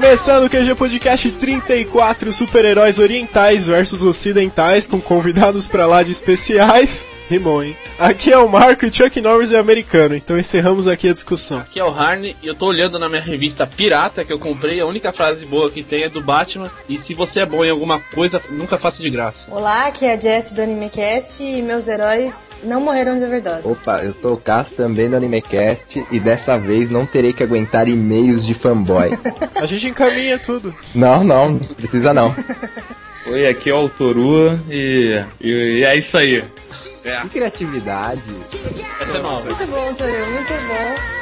Começando o QG Podcast 34 super-heróis orientais versus ocidentais com convidados pra lá de especiais. Rimou, hein? Aqui é o Marco e Chuck Norris é americano, então encerramos aqui a discussão. Aqui é o Harney e eu tô olhando na minha revista Pirata que eu comprei. A única frase boa que tem é do Batman. E se você é bom em alguma coisa, nunca faça de graça. Olá, aqui é a Jess do AnimeCast e meus heróis não morreram de overdose. Opa, eu sou o Cass também do AnimeCast e dessa vez não terei que aguentar e-mails de fanboy. A gente encaminha tudo. não, não, precisa não. Oi, aqui é o Toru e, e, e é isso aí. É. Que criatividade. Muito bom, Toru, muito bom.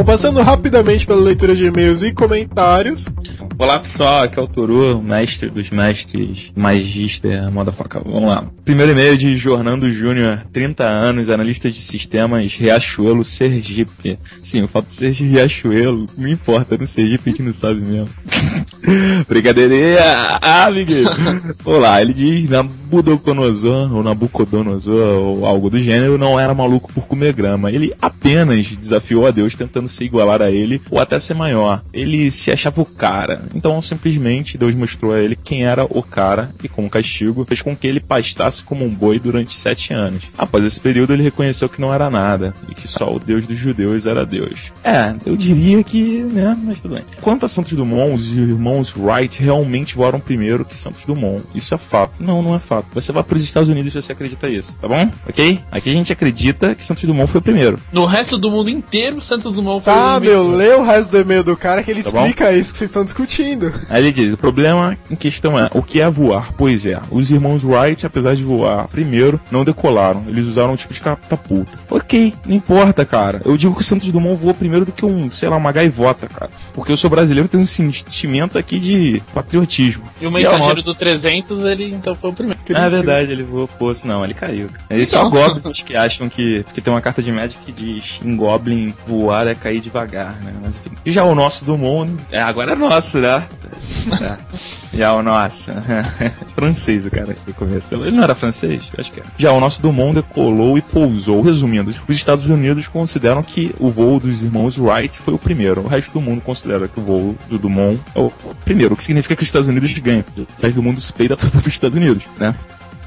Bom, passando rapidamente pela leitura de e-mails e comentários. Olá pessoal, aqui é o Toru, mestre dos mestres, magista, motherfucker. Vamos lá. Primeiro e-mail de Jornando Júnior, 30 anos, analista de sistemas, Riachuelo, Sergipe. Sim, o fato de ser de Riachuelo, não importa, no Sergipe a gente não sabe mesmo. Brincadeirinha! Ah! Olá, ele diz Nabucodonosor, ou Nabucodonosor, ou algo do gênero, não era maluco por comer grama. Ele apenas desafiou a Deus tentando se igualar a ele, ou até ser maior. Ele se achava o cara. Então, simplesmente, Deus mostrou a ele quem era o cara, e como castigo, fez com que ele pastasse como um boi durante sete anos. Após esse período, ele reconheceu que não era nada, e que só o Deus dos judeus era Deus. É, eu diria que, né, mas tudo bem. Quanto a Santos Dumont, os irmãos Wright realmente voaram primeiro que Santos Dumont. Isso é fato. Não, não é fato. Você vai para os Estados Unidos se você acredita isso, tá bom? Ok? Aqui a gente acredita que Santos Dumont foi o primeiro. No resto do mundo inteiro, Santos Dumont foi Tá, o meu, lê o resto do e-mail do cara que ele Tá bom? explica isso que vocês estão discutindo. Aí ele diz: o problema em questão é o que é voar? Pois é, os irmãos Wright, apesar de voar primeiro, não decolaram. Eles usaram um tipo de catapulta. Ok, não importa, cara. Eu digo que o Santos Dumont voou primeiro do que um, sei lá, uma gaivota, cara. Porque eu sou brasileiro tenho um sentimento aqui de patriotismo. E o E é mensageiro nosso. do 300, ele então foi o primeiro. Ah, é verdade, ele voou, pô, não, ele caiu. Eles são Então. goblins que acham que, que tem uma carta de Magic que diz em Goblin voar é cair devagar, né? Mas enfim. E já o nosso Dumont, é, agora é nosso, né? É. Já o nosso. francês, o cara que começou. Ele não era francês? Acho que era. Já o nosso Dumont decolou e pousou. Resumindo, os Estados Unidos consideram que o voo dos irmãos Wright foi o primeiro. O resto do mundo considera que o voo do Dumont é o primeiro, o que significa que os Estados Unidos ganham. O resto do mundo se peida para os Estados Unidos, né?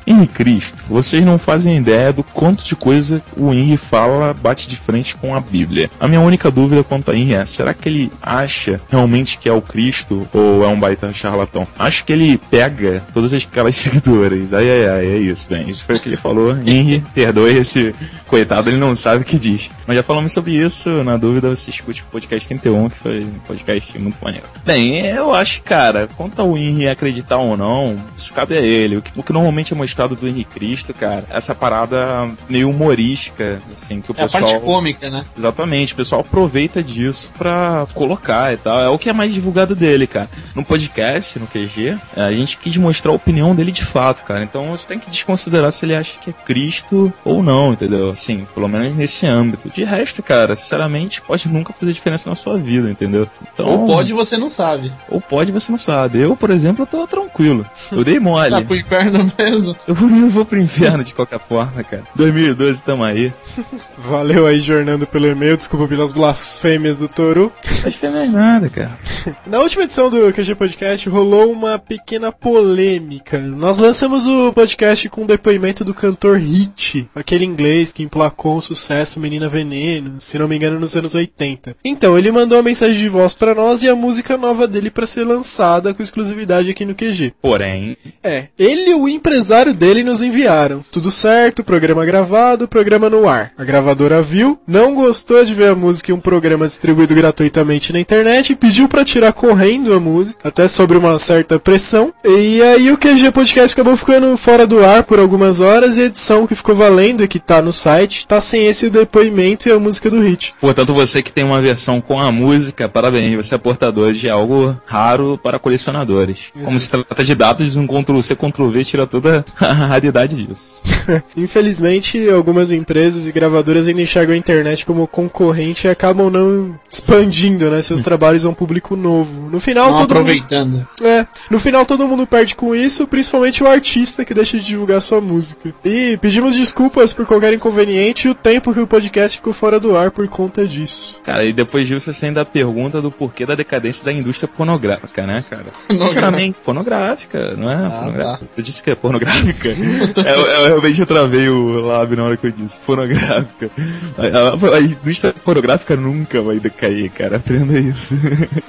Henri Cristo, vocês não fazem ideia do quanto de coisa o Henry fala bate de frente com a Bíblia. A minha única dúvida quanto a Henry é, será que ele acha realmente que é o Cristo ou é um baita charlatão? Acho que ele pega todas aquelas seguidoras. Ai, ai, ai, é isso, bem. Isso foi o que ele falou. Henry, perdoe esse coitado, ele não sabe o que diz. Mas já falamos sobre isso, na dúvida você escute o podcast 31, que foi um podcast muito maneiro. Bem, eu acho, cara, quanto ao Henry acreditar ou não, isso cabe a ele. O que, o que normalmente é mostrado do Henry Cristo, cara, é essa parada meio humorística, assim, que o É a pessoal... parte cômica, né? Exatamente, o pessoal aproveita disso pra colocar e tal. É o que é mais divulgado dele, cara. No podcast, no QG, a gente quis mostrar a opinião dele de fato, cara. Então você tem que desconsiderar se ele acha que é Cristo ou não, entendeu? Assim, pelo menos nesse âmbito. De resto, cara, sinceramente, pode nunca fazer diferença na sua vida, entendeu? Então, Ou pode você não sabe. Ou pode, você não sabe. Eu, por exemplo, tô tranquilo. Eu dei mole. Tá pro inferno mesmo. Eu vou, eu vou pro inferno de qualquer forma, cara. 2012, tamo aí. Valeu aí, jornando pelo e-mail. Desculpa pelas blasfêmias do Toru. Acho que não é nada, cara. Na última edição do QG Podcast rolou uma pequena polêmica. Nós lançamos o podcast com o depoimento do cantor Hit, aquele inglês que emplacou um sucesso Menina Veneno, se não me engano, nos anos 80. Então, ele mandou uma mensagem de voz pra nós e a música nova dele pra ser lançada com exclusividade aqui no QG. Porém, É, ele e o empresário dele nos enviaram. Tudo certo, programa gravado, programa no ar. A gravadora viu, não gostou de ver a música em um programa distribuído gratuitamente na internet e pediu pra tirar correndo a música, até sobre uma certa pressão. E aí o QG Podcast acabou ficando fora do ar por algumas horas e a edição que ficou valendo e que tá no site tá sem esse depoimento e a música do hit. portanto, você que tem uma versão com a música, parabéns, você é portador de algo raro para colecionadores. Como se trata de dados, um Ctrl-C, Ctrl-V tira toda a raridade disso. Infelizmente, algumas empresas e gravadoras ainda enxergam a internet como concorrente e acabam não expandindo, né, seus trabalhos a um público novo. No final, Não todo mundo aproveitando. É, no final todo mundo perde com isso, principalmente o artista que deixa de divulgar sua música. E pedimos desculpas por qualquer inconveniente e o tempo que o podcast ficou fora do ar por conta disso. Cara, e depois disso você ainda pergunta do porquê da decadência da indústria pornográfica, né, cara? Sinceramente, pornográfica, não é? pornográfica. Eu disse que é pornográfica. eu, eu realmente travei o lábio na hora que eu disse pornográfica. A, a- a indústria pornográfica nunca vai decair, cara. Aprenda isso.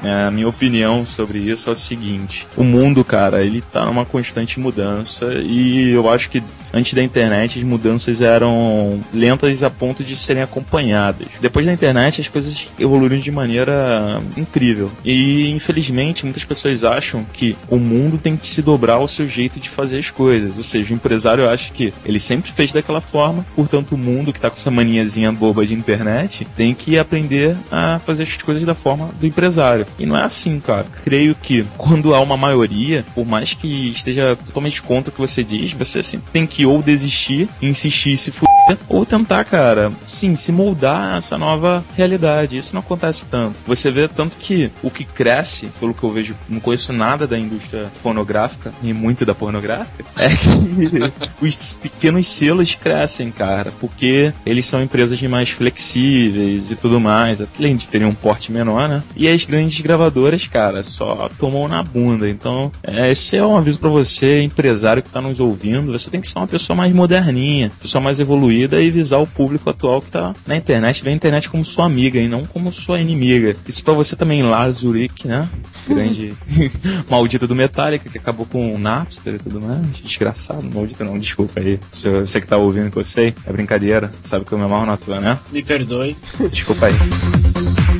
a minha opinião sobre isso é o seguinte: o mundo, cara, ele tá numa constante mudança e eu acho que antes da internet as mudanças eram lentas a ponto de serem acompanhadas. Depois da internet as coisas evoluíram de maneira incrível. E infelizmente muitas pessoas acham que o mundo tem que se dobrar ao seu jeito de fazer as coisas. Ou seja, o empresário acha que ele sempre fez daquela forma, portanto o mundo que tá com essa maniazinha boba de internet tem que aprender a fazer as coisas da forma do empresário. E não é assim, cara. Creio que quando há uma maioria, por mais que esteja totalmente contra o que você diz, você sempre tem que ou desistir, insistir e se fuder, ou tentar, cara, sim, se moldar a essa nova realidade. Isso não acontece tanto. Você vê tanto que o que cresce, pelo que eu vejo, não conheço nada da indústria fonográfica, e muito da pornográfica, é que os pequenos selos crescem, cara, porque eles são empresas mais flexíveis e tudo mais, além de terem um porte menor, né? E as grandes gravadoras, cara, só tomam na bunda. Então, é, esse é um aviso pra você, empresário que tá nos ouvindo, você tem que ser uma pessoa mais moderninha, pessoa mais evoluída e visar o público atual que tá na internet, ver a internet como sua amiga e não como sua inimiga. Isso pra você também, Lars Ulrich, né? Grande maldito do Metallica, que acabou com o Napster e tudo mais. Desgraçado, maldito não, desculpa aí. Se você que tá ouvindo que eu sei, é brincadeira, sabe que eu me amarro na tua, né? Me perdoe. Desculpa aí.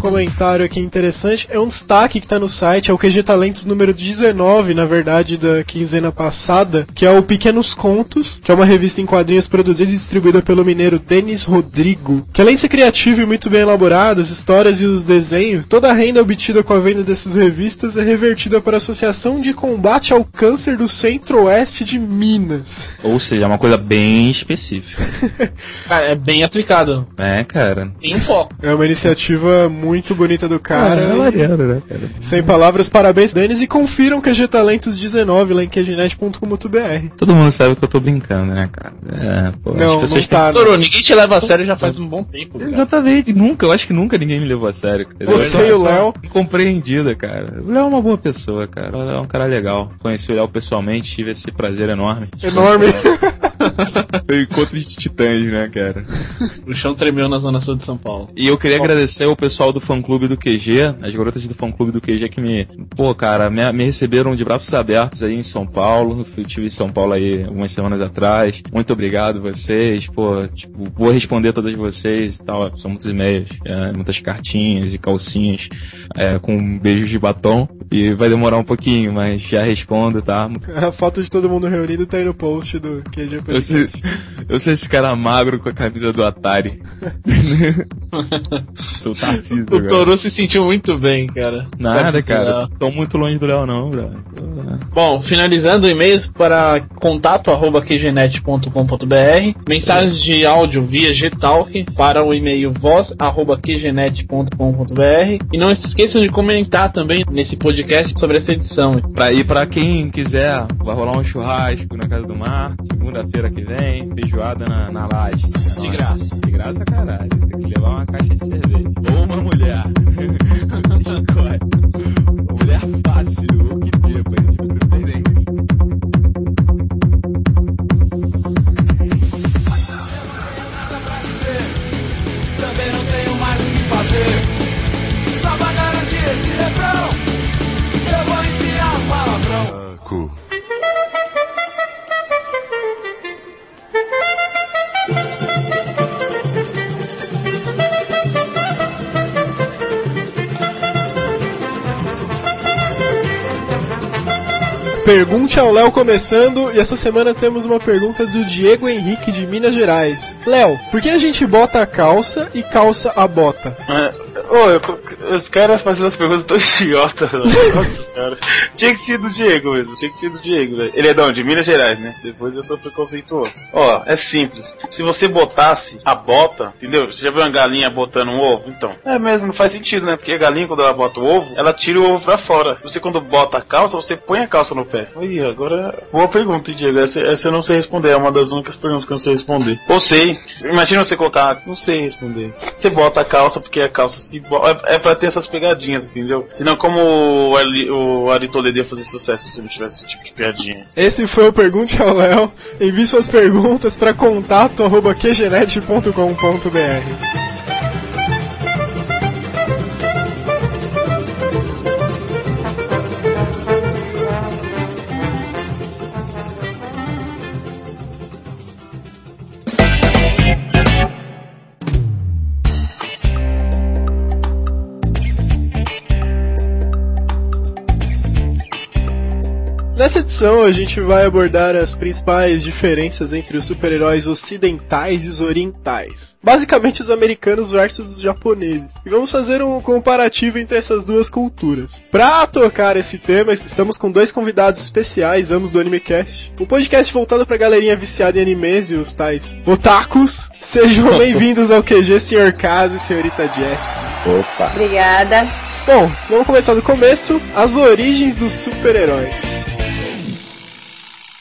Comentário aqui interessante é um destaque que tá no site, é o QG Talentos número 19, na verdade, da quinzena passada, que é o Pequenos Contos, que é uma revista em quadrinhos produzida e distribuída pelo mineiro Denis Rodrigo, que além de ser criativo e muito bem elaborado, as histórias e os desenhos, toda a renda obtida com a venda dessas revistas é revertida para a Associação de Combate ao Câncer do Centro-Oeste de Minas. Ou seja, é uma coisa bem específica. Cara, é bem aplicado. É, cara. Tem um foco. É uma iniciativa muito bonita do cara. é maneiro, né, cara? Sem palavras, parabéns, Denis, e confiram QG Talentos 19 lá em qgnet.com.br. Todo mundo sabe que eu tô brincando, né, cara? É, pô, Não, não têm- tá. Toro, ninguém te leva a sério já faz um bom tempo. cara. Exatamente, nunca, eu acho que nunca ninguém me levou a sério. Cara. Você Eu e o Léo. Incompreendida, cara. O Léo é uma boa pessoa, cara. O Léo é um cara legal. Conheci o Léo pessoalmente, tive esse prazer enorme. Enorme. Foi encontro de titãs, né, cara? O chão tremeu na zona sul de São Paulo. E eu queria agradecer ao pessoal do fã clube do QG, as garotas do fã clube do QG que me, pô, cara, me, me receberam de braços abertos aí em São Paulo. Eu tive em São Paulo aí algumas semanas atrás. Muito obrigado vocês, pô, tipo, vou responder todas vocês e tal. São muitos e-mails, é, muitas cartinhas e calcinhas é, com beijos de batom. E vai demorar um pouquinho, mas já respondo, tá? A foto de todo mundo reunido tá aí no post do QG Eu sou, eu sou esse cara magro com a camisa do Atari. sou Tarcísio, O. Toru se sentiu muito bem, cara. Nada, cara. Tô muito longe do Léo, não, bro. Bom, finalizando e-mails para contato arroba qgenet.com.br, mensagens de áudio via Gtalk para o e-mail voz arroba qgenet.com.br e não se esqueçam de comentar também nesse podcast sobre essa edição. Pra, e pra quem quiser, vai rolar um churrasco na casa do mar, segunda-feira que vem, feijoada na, na laje. De graça. De graça, caralho. Tem que levar uma caixa de cerveja. Ou uma mulher. Você escolhe. Uma mulher fácil, ou que beba, Pergunte ao Léo começando, e essa semana temos uma pergunta do Diego Henrique de Minas Gerais. Léo, por que a gente bota a calça e calça a bota? É, Ô, eu- os caras fazendo as perguntas tão idiotas, senhora. Tinha que ser do Diego mesmo, tinha que ser do Diego, velho. Ele é de onde? De Minas Gerais, né? Depois eu sou preconceituoso. Ó, é simples. Se você botasse a bota, entendeu? Você já viu uma galinha botando um ovo? Então. É mesmo, não faz sentido, né? Porque a galinha, quando ela bota o ovo, ela tira o ovo pra fora. Você, quando bota a calça, você põe a calça no pé. Aí, agora. Boa pergunta, hein, Diego. Essa, essa eu não sei responder. É uma das únicas perguntas que eu não sei responder. Ou sei. Imagina você colocar. Não sei responder. Você bota a calça porque a calça se é, é pra ter essas pegadinhas, entendeu? Senão, como o, Ali, o Ari Toledo ia fazer sucesso se não tivesse esse tipo de piadinha. Esse foi o Pergunte ao Léo. Envie suas perguntas para contato@qgenet.com.br. Nessa edição a gente vai abordar as principais diferenças entre os super-heróis ocidentais e os orientais. Basicamente os americanos versus os japoneses. E vamos fazer um comparativo entre essas duas culturas. Pra tocar esse tema, estamos com dois convidados especiais, ambos do AnimeCast. Um podcast voltado pra galerinha viciada em animes e os tais otakus. Sejam bem-vindos ao QG, Sr. Kazu e Senhorita Jess. Opa. Obrigada. Bom, vamos começar do começo. As origens dos super-heróis.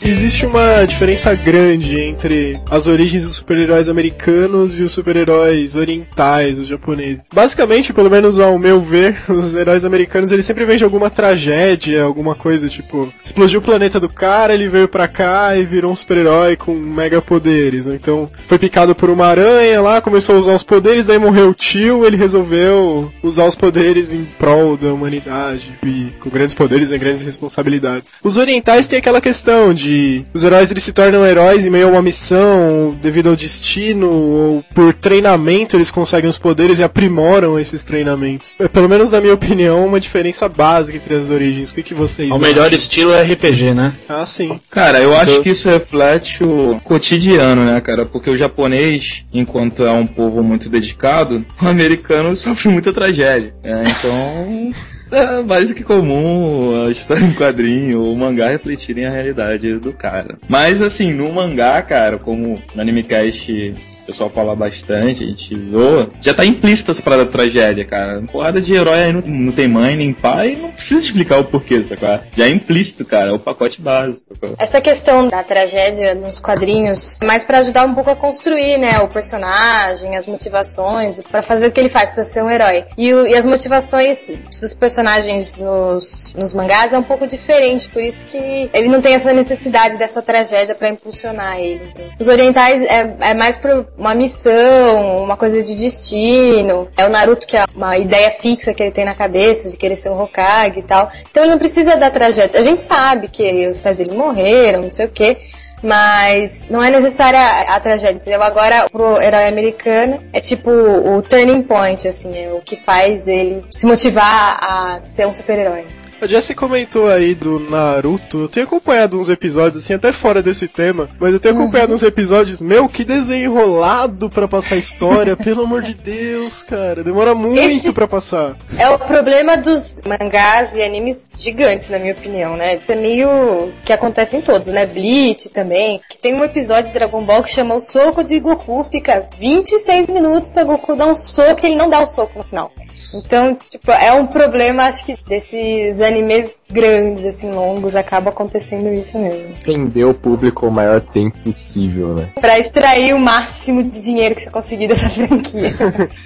Existe uma diferença grande entre as origens dos super-heróis americanos e os super-heróis orientais, os japoneses. Basicamente, pelo menos ao meu ver, os heróis americanos eles sempre vêm de alguma tragédia, alguma coisa tipo, explodiu o planeta do cara, ele veio pra cá e virou um super-herói com mega poderes. Ou então, foi picado por uma aranha lá, começou a usar os poderes, daí morreu o tio, ele resolveu usar os poderes em prol da humanidade. E com grandes poderes e grandes responsabilidades. Os orientais têm aquela questão de os heróis eles se tornam heróis em meio a uma missão, devido ao destino, ou por treinamento eles conseguem os poderes e aprimoram esses treinamentos. É, pelo menos na minha opinião, uma diferença básica entre as origens. O que, que vocês O acham? melhor estilo é RPG, né? Ah, sim. Cara, eu acho que isso reflete o cotidiano, né, cara? Porque o japonês, enquanto é um povo muito dedicado, o americano sofre muita tragédia. né? Então. É mais do que comum a história em quadrinho ou mangá refletirem a realidade do cara. Mas assim, no mangá, cara, como no Animecast pessoal fala bastante, a gente zoa, já tá implícita essa parada da tragédia, cara. Porrada de herói aí não, não tem mãe nem pai, não precisa explicar o porquê, sacou? Já é implícito, cara, é o pacote básico, sacou? Essa questão da tragédia nos quadrinhos, mais pra ajudar um pouco a construir, né, o personagem, as motivações, pra fazer o que ele faz pra ser um herói. E, o- e as motivações dos personagens nos, nos mangás é um pouco diferente, por isso que ele não tem essa necessidade dessa tragédia pra impulsionar ele. Os orientais é, é mais por uma missão, uma coisa de destino. É o Naruto que é uma ideia fixa que ele tem na cabeça de querer ser um Hokage e tal. Então ele não precisa da tragédia. A gente sabe que os pais dele morreram, não sei o quê. Mas não é necessária a tragédia, entendeu? Agora, pro herói americano, é tipo o turning point, assim, é o que faz ele se motivar a ser um super-herói. A Jessie comentou aí do Naruto. Eu tenho acompanhado uns episódios, assim, até fora desse tema, mas eu tenho acompanhado uns episódios. Meu, que desenho enrolado pra passar a história, pelo amor de Deus, cara. Demora muito Esse- pra passar. É o problema dos mangás e animes gigantes, na minha opinião, né? É meio que acontece em todos, né? Bleach também. Que tem um episódio de Dragon Ball que chama o soco de Goku, fica 26 minutos pra Goku dar um soco e ele não dá o soco no final. Então, tipo, é um problema, acho que desses animes grandes, assim, longos, acaba acontecendo isso mesmo. Prender o público o maior tempo possível, né? Pra extrair o máximo de dinheiro que você conseguir dessa franquia.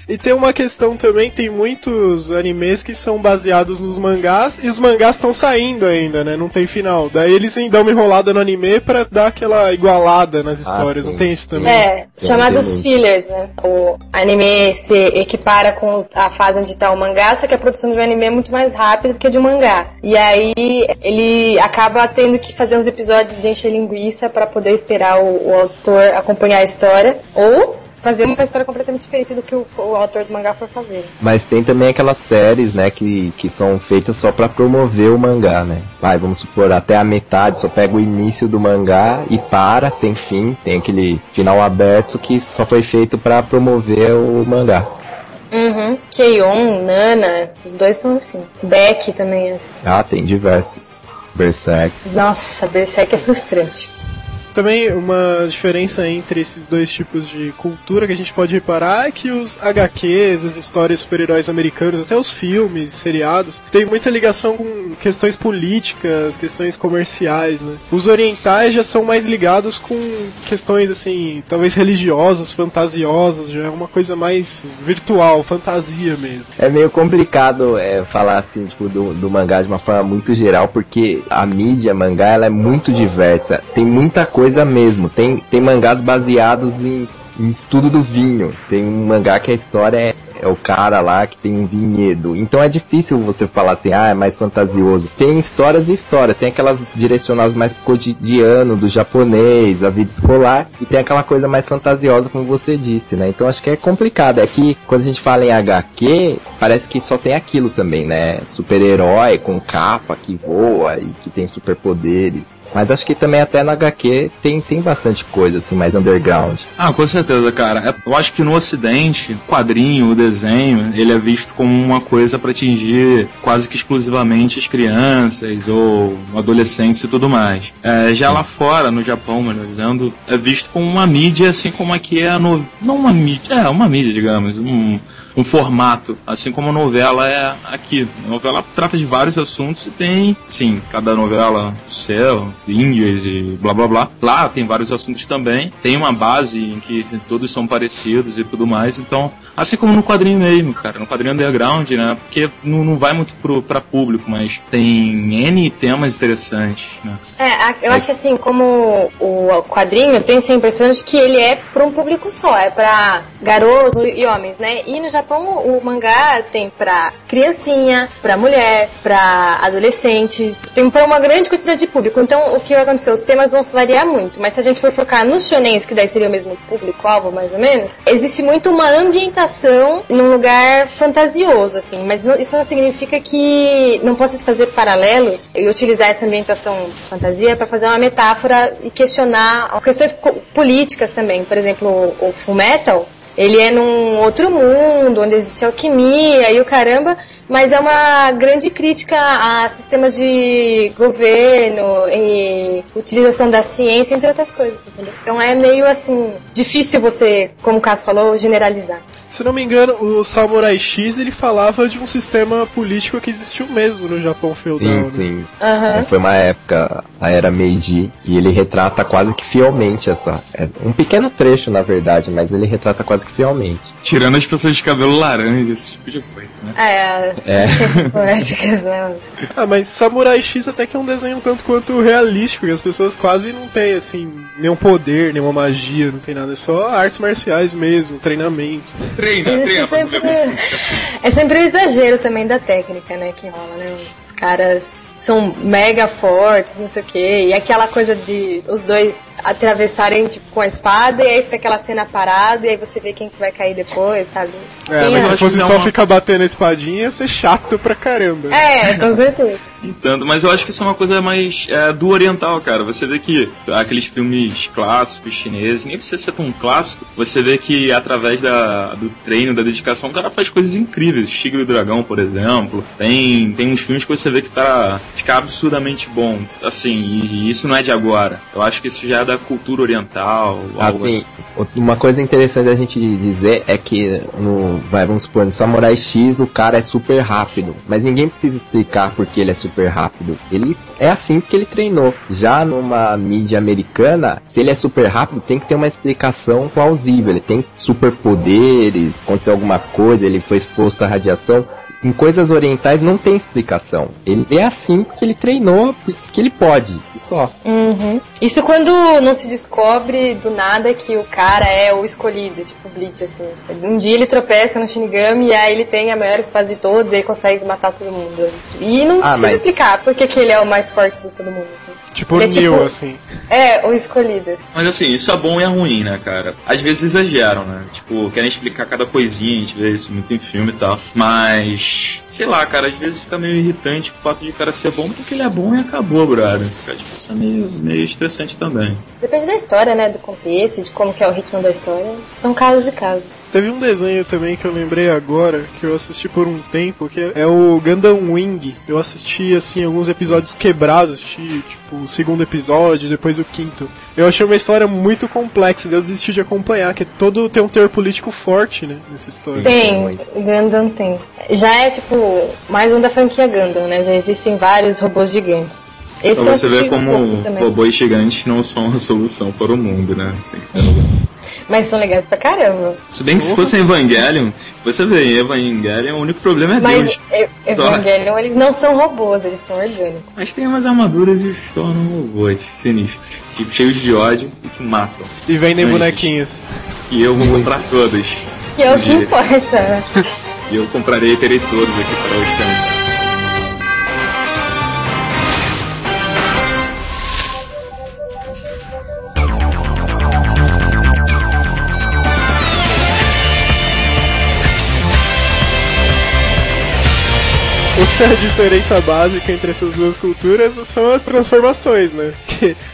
E tem uma questão também, tem muitos animes que são baseados nos mangás e os mangás estão saindo ainda, né? Não tem final. Daí eles dão uma enrolada no anime pra dar aquela igualada nas histórias. sim. Não tem isso também? É, Tem chamados fillers, né? O anime se equipara com a fase onde tá o mangá, só que a produção do anime é muito mais rápida do que a de um mangá. E aí ele acaba tendo que fazer uns episódios de encher linguiça pra poder esperar o, o autor acompanhar a história, ou fazer uma história completamente diferente do que o, o autor do mangá for fazer. Mas tem também aquelas séries, né, que, que são feitas só pra promover o mangá, né? Vai, vamos supor, até a metade, só pega o início do mangá e para, sem fim. Tem aquele final aberto que só foi feito pra promover o mangá. Uhum. Keion, Nana, os dois são assim. Beck também é assim. Ah, tem diversos. Berserk. Nossa, Berserk é frustrante. Também uma diferença entre esses dois tipos de cultura que a gente pode reparar é que os HQs, as histórias super-heróis americanos, até os filmes, seriados, tem muita ligação com questões políticas, questões comerciais, né? Os orientais já são mais ligados com questões assim, talvez religiosas, fantasiosas, já é uma coisa mais virtual, fantasia mesmo. É meio complicado é, falar assim, tipo, do, do mangá de uma forma muito geral, porque a mídia mangá ela é muito diversa. Tem muita coisa mesmo. Tem, tem mangás baseados em, em estudo do vinho. Tem um mangá que a história é, é o cara lá que tem um vinhedo. Então é difícil você falar assim, ah, é mais fantasioso. Tem histórias e histórias. Tem aquelas direcionadas mais cotidiano, do japonês, a vida escolar. E tem aquela coisa mais fantasiosa, como você disse, né? Então acho que é complicado. É que quando a gente fala em HQ, parece que só tem aquilo também, né? Super-herói com capa que voa e que tem superpoderes. Mas acho que também até na HQ tem, tem bastante coisa assim, mais underground. Ah, com certeza, cara. É- Eu acho que no Ocidente, o quadrinho, o desenho, ele é visto como uma coisa para atingir quase que exclusivamente as crianças ou adolescentes e tudo mais. É, já lá fora, no Japão, melhor dizendo, é visto como uma mídia, assim como aqui é a no... Não uma mídia, é uma mídia, digamos. Um, um formato, assim como a novela é aqui. A novela trata de vários assuntos e tem, sim, cada novela céu, índias e blá blá blá. Lá tem vários assuntos também. Tem uma base em que todos são parecidos e tudo mais. Então, assim como no quadrinho mesmo, cara, no quadrinho underground, né? Porque não, não vai muito pro, pra público, mas tem N temas interessantes, né? É, eu acho que assim, como o quadrinho tem essa impressão de que ele é para um público só, é pra garotos e homens, né? E no Japão o mangá tem pra criancinha, pra mulher, pra adolescente, tem pra uma grande quantidade de público. Então o que vai acontecer? Os temas vão variar muito, mas se a gente for focar nos shonens, que daí seria o mesmo público-alvo, mais ou menos, existe muito uma ambientação num lugar fantasioso, assim, mas não- isso não significa que não possa se fazer paralelos e utilizar essa ambientação fantasia para fazer uma metáfora e questionar questões políticas também. Por exemplo, o Full Metal, ele é num outro mundo, onde existe alquimia e o caramba, mas é uma grande crítica a sistemas de governo e utilização da ciência, entre outras coisas, entendeu? Então é meio assim, difícil você, como o Cássio falou, generalizar. Se não me engano, o Samurai X ele falava de um sistema político que existiu mesmo no Japão feudal. Sim, né? sim. É, Foi uma época, a era Meiji, e ele retrata quase que fielmente essa. É um pequeno trecho, na verdade, mas ele retrata quase que fielmente. Tirando as pessoas de cabelo laranja, esse tipo de coisa, né? É, É. poéticas, né? Ah, mas Samurai X até que é um desenho um tanto quanto realístico, que as pessoas quase não têm, assim, nenhum poder, nenhuma magia, não tem nada, é só artes marciais mesmo, treinamento. Treina, Isso sempre, é sempre o exagero também da técnica, né, que rola, né? Os caras são mega fortes, não sei o quê, e aquela coisa de os dois atravessarem tipo, com a espada, e aí fica aquela cena parada, e aí você vê quem que vai cair depois, sabe? É, Tem mas a- se fosse só uma- ficar batendo a espadinha, ia ser chato pra caramba. É, com certeza. Entendo, mas eu acho que isso é uma coisa mais é, do oriental, cara. Você vê que aqueles filmes clássicos chineses, nem precisa ser tão clássico, você vê que através da, do treino, da dedicação, o cara faz coisas incríveis. Tigre e o Dragão, por exemplo. Tem, tem uns filmes que você vê que tá, fica absurdamente bom. Assim, e, e isso não é de agora. Eu acho que isso já é da cultura oriental. algo Assim, uma coisa interessante a gente dizer é que no, vai, vamos supor, no Samurai X o cara é super rápido, mas ninguém precisa explicar por que ele é super rápido. Ele é assim porque ele treinou. Já numa mídia americana, se ele é super rápido, tem que ter uma explicação plausível. Ele tem superpoderes, aconteceu alguma coisa, ele foi exposto à radiação. Em coisas orientais não tem explicação. Ele é assim porque ele treinou, porque ele pode. e Só. Uhum. Isso quando não se descobre do nada que o cara é o escolhido, tipo Bleach, assim. Um dia ele tropeça no Shinigami e aí ele tem a maior espada de todos e ele consegue matar todo mundo. E não Ah, precisa mas- explicar porque que ele é o mais forte de todo mundo. Tipo é Neo, tipo- assim. É, o escolhido. Mas assim, isso é bom e é ruim, né, cara? Às vezes exageram, né? Tipo, querem explicar cada coisinha, a gente vê isso muito em filme e tal. Mas, sei lá, cara, às vezes fica meio irritante o fato de o cara ser bom porque ele é bom e acabou, brother. Isso, cara, tipo, isso é meio, meio estressante também. Depende da história, né? Do contexto, de como que é o ritmo da história. São casos e casos. Teve um desenho também que eu lembrei agora, que eu assisti por um tempo, que é o Gundam Wing. Eu assisti, assim, alguns episódios quebrados, assisti, tipo, o segundo episódio, depois o quinto. Eu achei uma história muito complexa, eu desisti de acompanhar, que todo tem um teor político forte, né, nessa história. Tem, Gundam tem. Já é tipo mais um da franquia Gundam, né? Já existem vários robôs gigantes. Esse eu você um como robôs gigantes não são a solução para o mundo, né? Tem que ter. Mas são legais pra caramba. Se bem que se fosse Evangelion, você vê, Evangelion o único problema é Mas Deus. e- Só. Evangelion, eles não são robôs, eles são orgânicos. Mas tem umas armaduras e os tornam robôs sinistros, tipo, cheios de ódio e que matam. E vendem bonequinhos. E eu vou comprar todas. Que é o que dia. importa? E eu comprarei e terei todos aqui para stand. Outra diferença básica entre essas duas culturas são as transformações, né?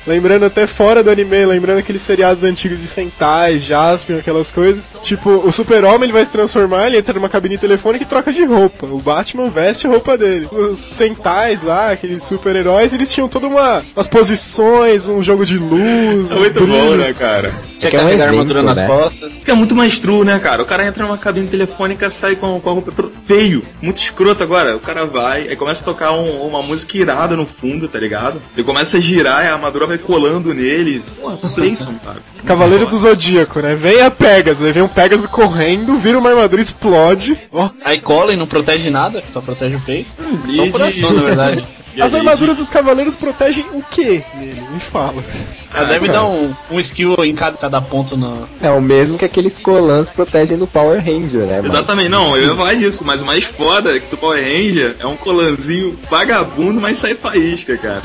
Lembrando até fora do anime, lembrando aqueles seriados antigos de Sentai, Jaspion, aquelas coisas. Tipo, o super-homem ele vai se transformar, ele entra numa cabine telefônica e troca de roupa. O Batman veste a roupa dele. Os Sentais lá, aqueles super-heróis, eles tinham toda uma umas posições, um jogo de luz, É muito os bom, brilhos. né, cara? Quer Que é carregar armadura nas né? costas. Fica muito mais true, né, cara? O cara entra numa cabine telefônica, sai com, com a roupa feio, muito escroto agora. O cara vai, aí começa a tocar um- uma música irada no fundo, tá ligado? Ele começa a girar e a armadura vai colando nele. Pô, Playson, cara. Cavaleiros do Zodíaco, né? Vem a Pegasus, aí vem um Pegasus correndo, vira uma armadura, explode. Ó, Aí cola e não protege nada, só protege o peito. Só E o coração, na verdade. As armaduras dos cavaleiros protegem o quê nele? Me fala. Ah, deve cara. dar um, um skill em cada, cada ponto na. É o mesmo que aqueles colãs protegem do Power Ranger, né? Mano? Exatamente, não, eu ia falar disso, mas o mais foda é que do Power Ranger é um colanzinho vagabundo, mas sai faísca, cara.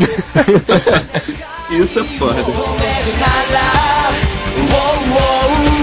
isso, isso é foda. Uou, uou, uou,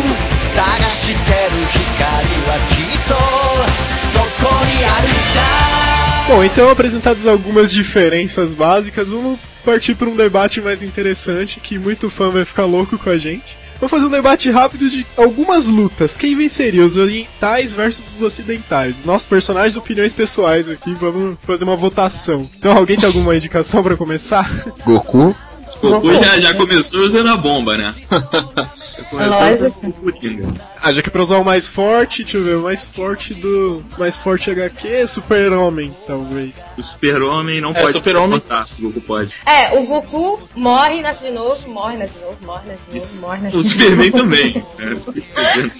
Bom, então apresentadas algumas diferenças básicas, vamos partir para um debate mais interessante que muito fã vai ficar louco com a gente. Vou fazer um debate rápido de algumas lutas. Quem venceria, os orientais versus os ocidentais? Nossos personagens, opiniões pessoais aqui, vamos fazer uma votação. Então, alguém tem alguma indicação para começar? Goku, Goku já, já começou usando a bomba, né? Já começou Lógico. usando o Coringa. Ah, já que é pra usar o mais forte, deixa eu ver, o mais forte do. Mais forte HQ é Super-Homem, talvez. O super-homem não É, pode super-homem. teleportar, o Goku pode. É, o Goku morre e nasce de novo, morre, nasce de novo, morre, nasce de novo, Isso. morre, nasce O de novo. Superman também. tô dizendo.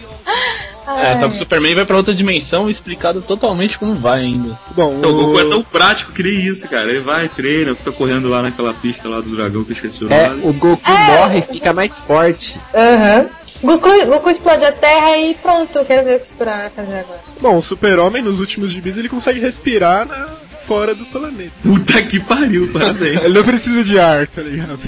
É, só que o Superman vai pra outra dimensão explicado totalmente como vai ainda. Bom, Então, o Goku é tão prático que nem isso, cara. Ele vai, treina, fica correndo lá naquela pista lá do dragão que eu esqueci o é, nome. o Goku morre e fica mais forte. Aham. Goku, Goku explode a terra e pronto, eu quero ver o que o Superman vai fazer agora. Bom, o Super-Homem nos últimos gibis ele consegue respirar na- fora do planeta. Puta que pariu, parabéns. Ele não precisa de ar, tá ligado?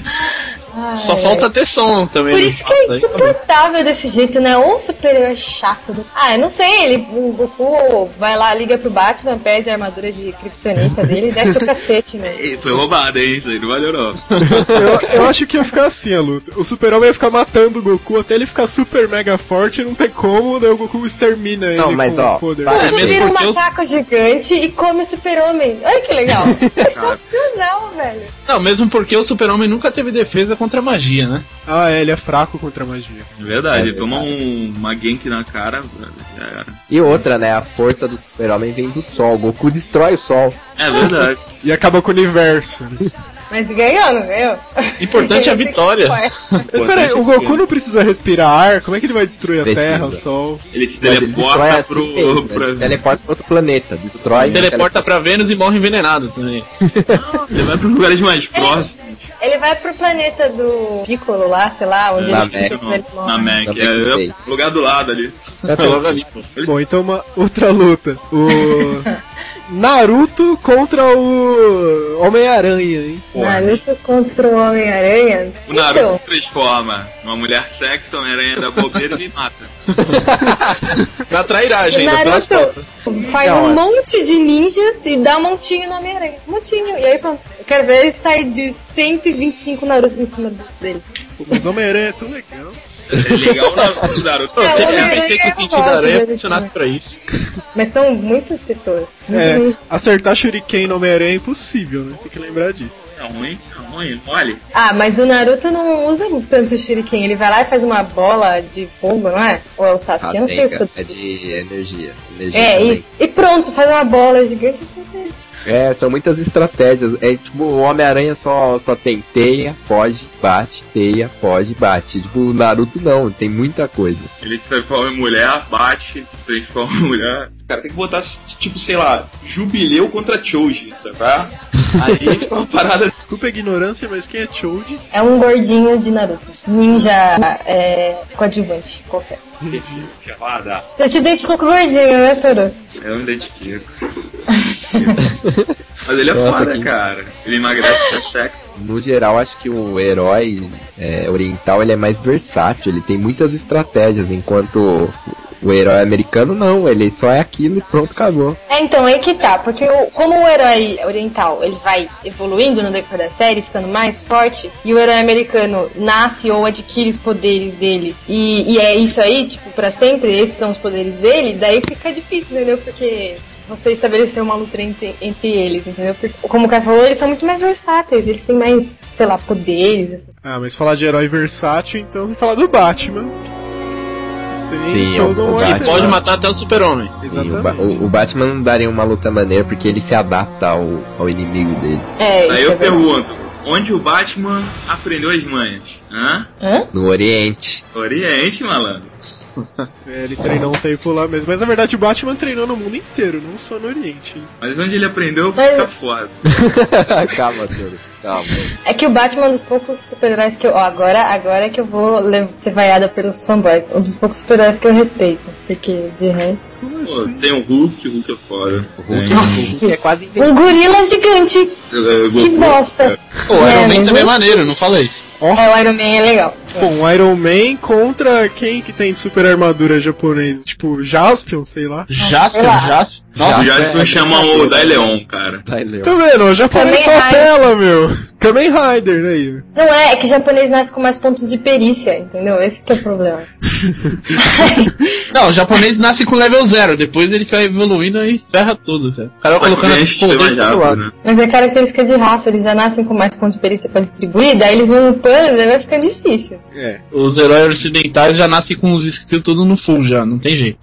Só Ai, falta ter som também. Por no isso que é aí. insuportável desse jeito, né? Ou um super-herói chato. do- Ah, eu não sei, ele, o Goku vai lá, liga pro Batman, pede a armadura de kryptonita dele e desce o cacete, né? Foi roubado, hein? Isso aí não valeu não. Eu, eu acho que ia ficar assim a luta. O super-homem ia ficar matando o Goku até ele ficar super mega forte e não tem como, daí o Goku extermina ele Não, mas, com ó, o poder. vai- O Goku mesmo vira um macaco gigante e come o super-homem. Olha que legal. Sensacional, velho. Não, mesmo porque o super-homem nunca teve defesa contra a magia, né? Ah, é, ele é fraco contra a magia. É verdade, É ele toma um, uma gank na cara, já era. E outra, né? A força do super-homem vem do sol. O Goku destrói o sol. É verdade. E acaba com o universo. Mas ganhou, não ganhou? Importante é a vitória. Mas peraí, o Goku não precisa respirar ar? Como é que ele vai destruir a Precisa. Terra, o Sol? Ele se Ele destrói teleporta assim pro. mesmo, pra- Ele teleporta pra outro planeta. Destrói. né? Teleporta pra Vênus e morre envenenado também. Ele vai pros lugares mais próximos. Ele vai pro planeta do Piccolo lá, sei lá, onde Na ele Mac. ele morre. Na Mac, Também é, é o lugar do lado ali. É logo ali, pô. Bom, então uma outra luta. O Naruto contra o Homem-Aranha, hein? Naruto contra o Homem-Aranha. O Naruto Então, se transforma numa mulher sexy, Homem-Aranha da bobeira e me mata. Pra trairagem o ainda, pelas Naruto faz Não, um é. monte de ninjas e dá um montinho no Homem-Aranha. Um montinho. E aí pronto. Eu quero ver ele sair de 125 Narutos em cima dele. Pô, Mas Homem-Aranha é tão legal. É legal o Naruto É, eu pensei que é o sentido foda, da aranha mas- funcionasse pra isso. Mas são muitas pessoas. É, acertar Shuriken no Homem-Aranha é impossível, né? Tem que lembrar disso. É ruim, é ruim. Olha, Ah, mas o Naruto não usa tanto shuriken. Ele vai lá e faz uma bola de fogo, não é? Ou é o Sasuke? Eu não sei poderes. é de energia. energia É, também. isso. E pronto, faz uma bola gigante e acerta ele. É, são muitas estratégias. É tipo, o Homem-Aranha só, só tem teia, foge, bate, teia, foge, bate. Tipo, o Naruto não, tem muita coisa. ele se transforma em mulher, bate, se transforma em mulher. Cara, tem que botar, tipo, sei lá, jubileu contra Choji, sabe? Aí fica uma parada. Desculpa a ignorância, mas quem é Choji? É um gordinho de Naruto. Ninja é, coadjuvante, qualquer. Chamada. Você se identificou com o gordinho, né, Toro? Eu me identifico. Mas ele é Nossa, foda, que- cara. Ele emagrece pra sexo. No geral, acho que o herói é, oriental ele é mais versátil, ele tem muitas estratégias, enquanto o herói americano não, ele só é aquilo e pronto, acabou. É, então, aí que tá. Porque o- como o herói oriental ele vai evoluindo no decorrer da série, ficando mais forte, e o herói americano nasce ou adquire os poderes dele, e, e é isso aí, tipo, pra sempre, esses são os poderes dele, daí fica difícil, entendeu? Porque você estabeleceu uma luta entre, entre eles, entendeu? Porque, como o cara falou, eles são muito mais versáteis, eles têm mais, sei lá, poderes. essas- Ah, mas falar de herói versátil, então você falar do Batman. Tem Sim, todo o- o um Batman. Pode matar até o super-homem. E o, Ba- Exatamente. o- o Batman não daria uma luta maneira porque ele se adapta ao, ao inimigo dele. É, Aí eu é pergunto, onde o Batman aprendeu as manhas? Hã? Hã? No Oriente. Oriente, malandro. É, ele treinou um tempo lá mesmo. Mas na verdade o Batman treinou no mundo inteiro, não só no Oriente. Mas onde ele aprendeu fica foda. calma, Toro. Calma. É que o Batman é um dos poucos super-heróis que eu. Ó, agora, agora é que eu vou ser vaiada pelos fanboys. Um dos poucos super-heróis que eu respeito. Porque de resto. Pô, assim? tem o Hulk, o Hulk é foda. O Hulk, Tem- o Hulk é quase Um gorila gigante! É, Que Goku. bosta! Pô, o É, Iron Man mas também é maneiro, não falei. É, o Iron Man é legal. Pô, um Iron Man contra quem que tem de super armadura japonês? Tipo, Jaspion, sei lá. Lá. Jasper. Nossa, O Jasper é, chama é, o é, Daileon, cara. Leon. Tá vendo? O japonês só Rider. apela, meu. Kamen Rider, aí. Não é, é que japonês nasce com mais pontos de perícia, entendeu? Esse que é o problema. Não, o japonês nasce com level 0, depois ele vai evoluindo e ferra tudo, cara. O cara colocando a gente poder mais do lado. né? Mas é característica de raça, eles já nascem com mais pontos de perícia pra distribuir, daí eles vão upando, daí vai ficando difícil. É. Os heróis ocidentais já nascem com os skills tudo no full já, não tem jeito.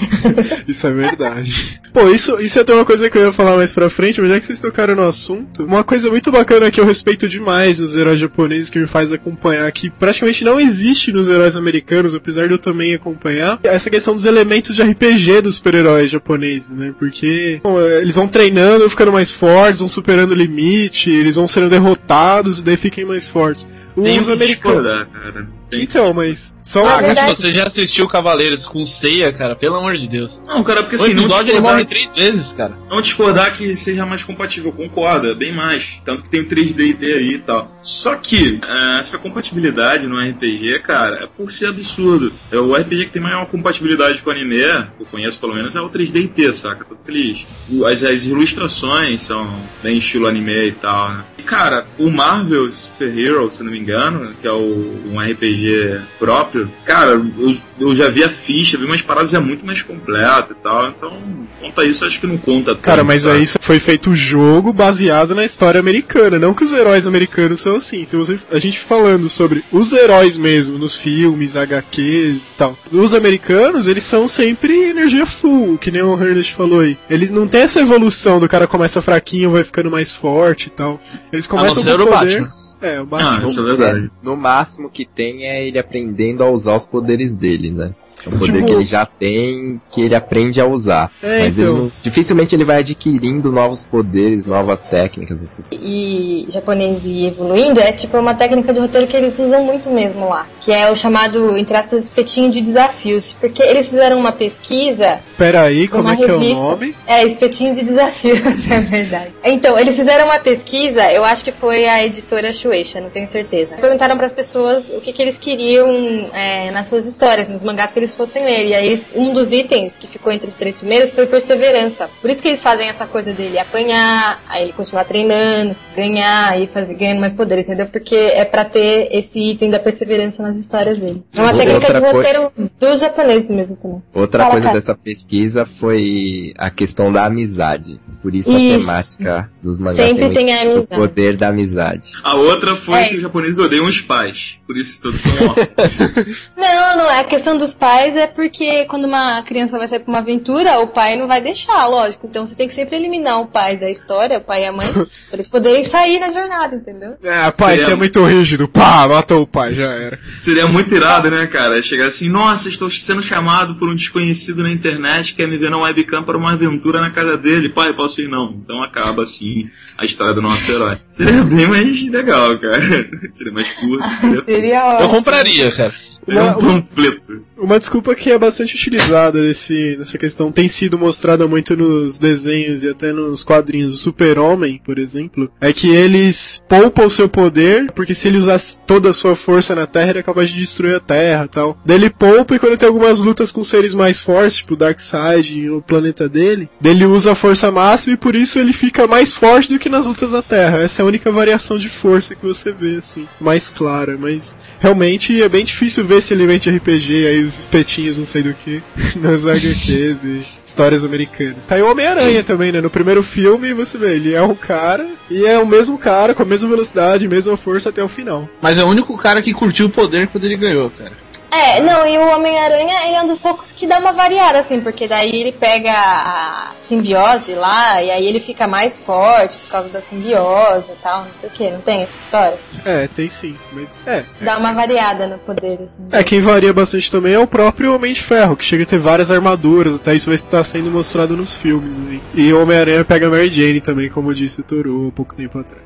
Isso é verdade. Pô, isso, isso é até uma coisa que eu ia falar mais pra frente, mas já que vocês tocaram no assunto, uma coisa muito bacana que eu respeito demais nos heróis japoneses que me faz acompanhar, que praticamente não existe nos heróis americanos, apesar de eu também acompanhar, essa questão dos elementos de RPG dos super-heróis japoneses, né? Porque bom, eles vão treinando, ficando mais fortes, vão superando o limite, eles vão sendo derrotados e daí fiquem mais fortes. Os americanos. discordar, cara. Então, mas só Ah, se verdade. você já assistiu Cavaleiros com ceia, cara, pelo amor de Deus. Não, cara, porque O assim, não episódio ele morre três vezes, cara. não discordar que seja mais compatível, concordo, é bem mais. Tanto que tem o 3D e T aí e tal. Só que é, essa compatibilidade no RPG, cara, é por ser absurdo. É, o RPG que tem maior compatibilidade com o anime, que eu conheço pelo menos, é o 3D e T, saca? Tanto que eles. o- As, as ilustrações são bem estilo anime e tal, né? E cara, o Marvel Super Hero, se eu não me engano, que é o, um RPG próprio, cara, eu, eu já vi a ficha, vi umas paradas é muito mais completo e tal. Então, conta isso, acho que não conta tanto. Cara, mas sabe? aí foi feito o jogo baseado na história americana, não que os heróis americanos são assim. Se você, a gente falando sobre os heróis mesmo, nos filmes, HQs e tal. Os americanos, eles são sempre energia full, que nem o Hurley falou aí. Eles não tem essa evolução do cara começa fraquinho, vai ficando mais forte e tal. Eles A começam ser com o poder. Batman. É, o Batman. Ah, isso é verdade. No máximo que tem é ele aprendendo a usar os poderes dele, né? É um poder Tipo- que ele já tem, que ele aprende a usar. É, Mas então. ele não- dificilmente ele vai adquirindo novos poderes, novas técnicas, e japonês e evoluindo é tipo uma técnica de roteiro que eles usam muito mesmo lá, que é o chamado, entre aspas, espetinho de desafios, porque eles fizeram uma pesquisa Pera aí, como uma é que é o revista. nome? É, espetinho de desafios, é verdade. Então, eles fizeram uma pesquisa, eu acho que foi a editora Shueisha, não tenho certeza. Perguntaram para as pessoas o que, que eles queriam é, nas suas histórias, nos mangás que eles fossem ler. E aí, eles- um dos itens que ficou entre os três primeiros foi perseverança. Por isso que eles fazem essa coisa dele apanhar, aí ele continuar treinando, ganhar, aí fazer, ganhando mais poderes, entendeu? Porque é pra ter esse item da perseverança nas histórias dele. É uma Outra técnica de coisa- roteiro dos japoneses mesmo também. Outra Fala, coisa dessa pesquisa foi a questão da amizade. Por isso, Isso. a temática dos mangás Sempre tem a o amizade. poder da amizade. A outra foi É. que os japoneses odeiam os pais. Por isso todos são órfãos. Não, não é. A questão dos pais é porque quando uma criança vai sair pra uma aventura, o pai não vai deixar, lógico. Então você tem que sempre eliminar o pai da história, o pai e a mãe, pra eles poderem sair na jornada, entendeu? Ah, pai, Seria- você é muito rígido. Pá, matou o pai, já era. Seria muito irado, né, cara? Chegar assim, nossa, estou sendo chamado por um desconhecido na internet que quer me ver na webcam para uma aventura na casa dele. Pai, posso ir não. Então acaba assim a história do nosso herói. Seria bem mais legal, cara. Seria mais curto. Seria, Seria Eu compraria, cara. seria Uma- um panfleto. Uma desculpa que é bastante utilizada nesse, nessa questão, tem sido mostrada muito nos desenhos e até nos quadrinhos do Super-Homem, por exemplo, é que eles poupam o seu poder, porque se ele usasse toda a sua força na Terra, ele é capaz de destruir a Terra tal. Daí ele poupa e quando tem algumas lutas com seres mais fortes, tipo o Darkseid e o planeta dele, ele usa a força máxima e por isso ele fica mais forte do que nas lutas da Terra. Essa é a única variação de força que você vê, assim, mais clara, mas realmente é bem difícil ver esse elemento RPG aí, os espetinhos, não sei do que, nas HQs e histórias americanas. Tá aí o Homem-Aranha também, né? No primeiro filme, você vê, ele é um cara e é o mesmo cara, com a mesma velocidade, mesma força até o final. Mas é o único cara que curtiu o poder quando ele ganhou, cara. É, não, e o Homem-Aranha, ele é um dos poucos que dá uma variada, assim, porque daí ele pega a simbiose lá, e aí ele fica mais forte por causa da simbiose e tal, não sei o que, não tem essa história? É, tem sim, mas é. Dá uma variada no poder, assim. É, quem varia bastante também é o próprio Homem de Ferro, que chega a ter várias armaduras, até isso vai estar sendo mostrado nos filmes aí. E o Homem-Aranha pega a Mary Jane também, como disse o Toru há pouco tempo atrás.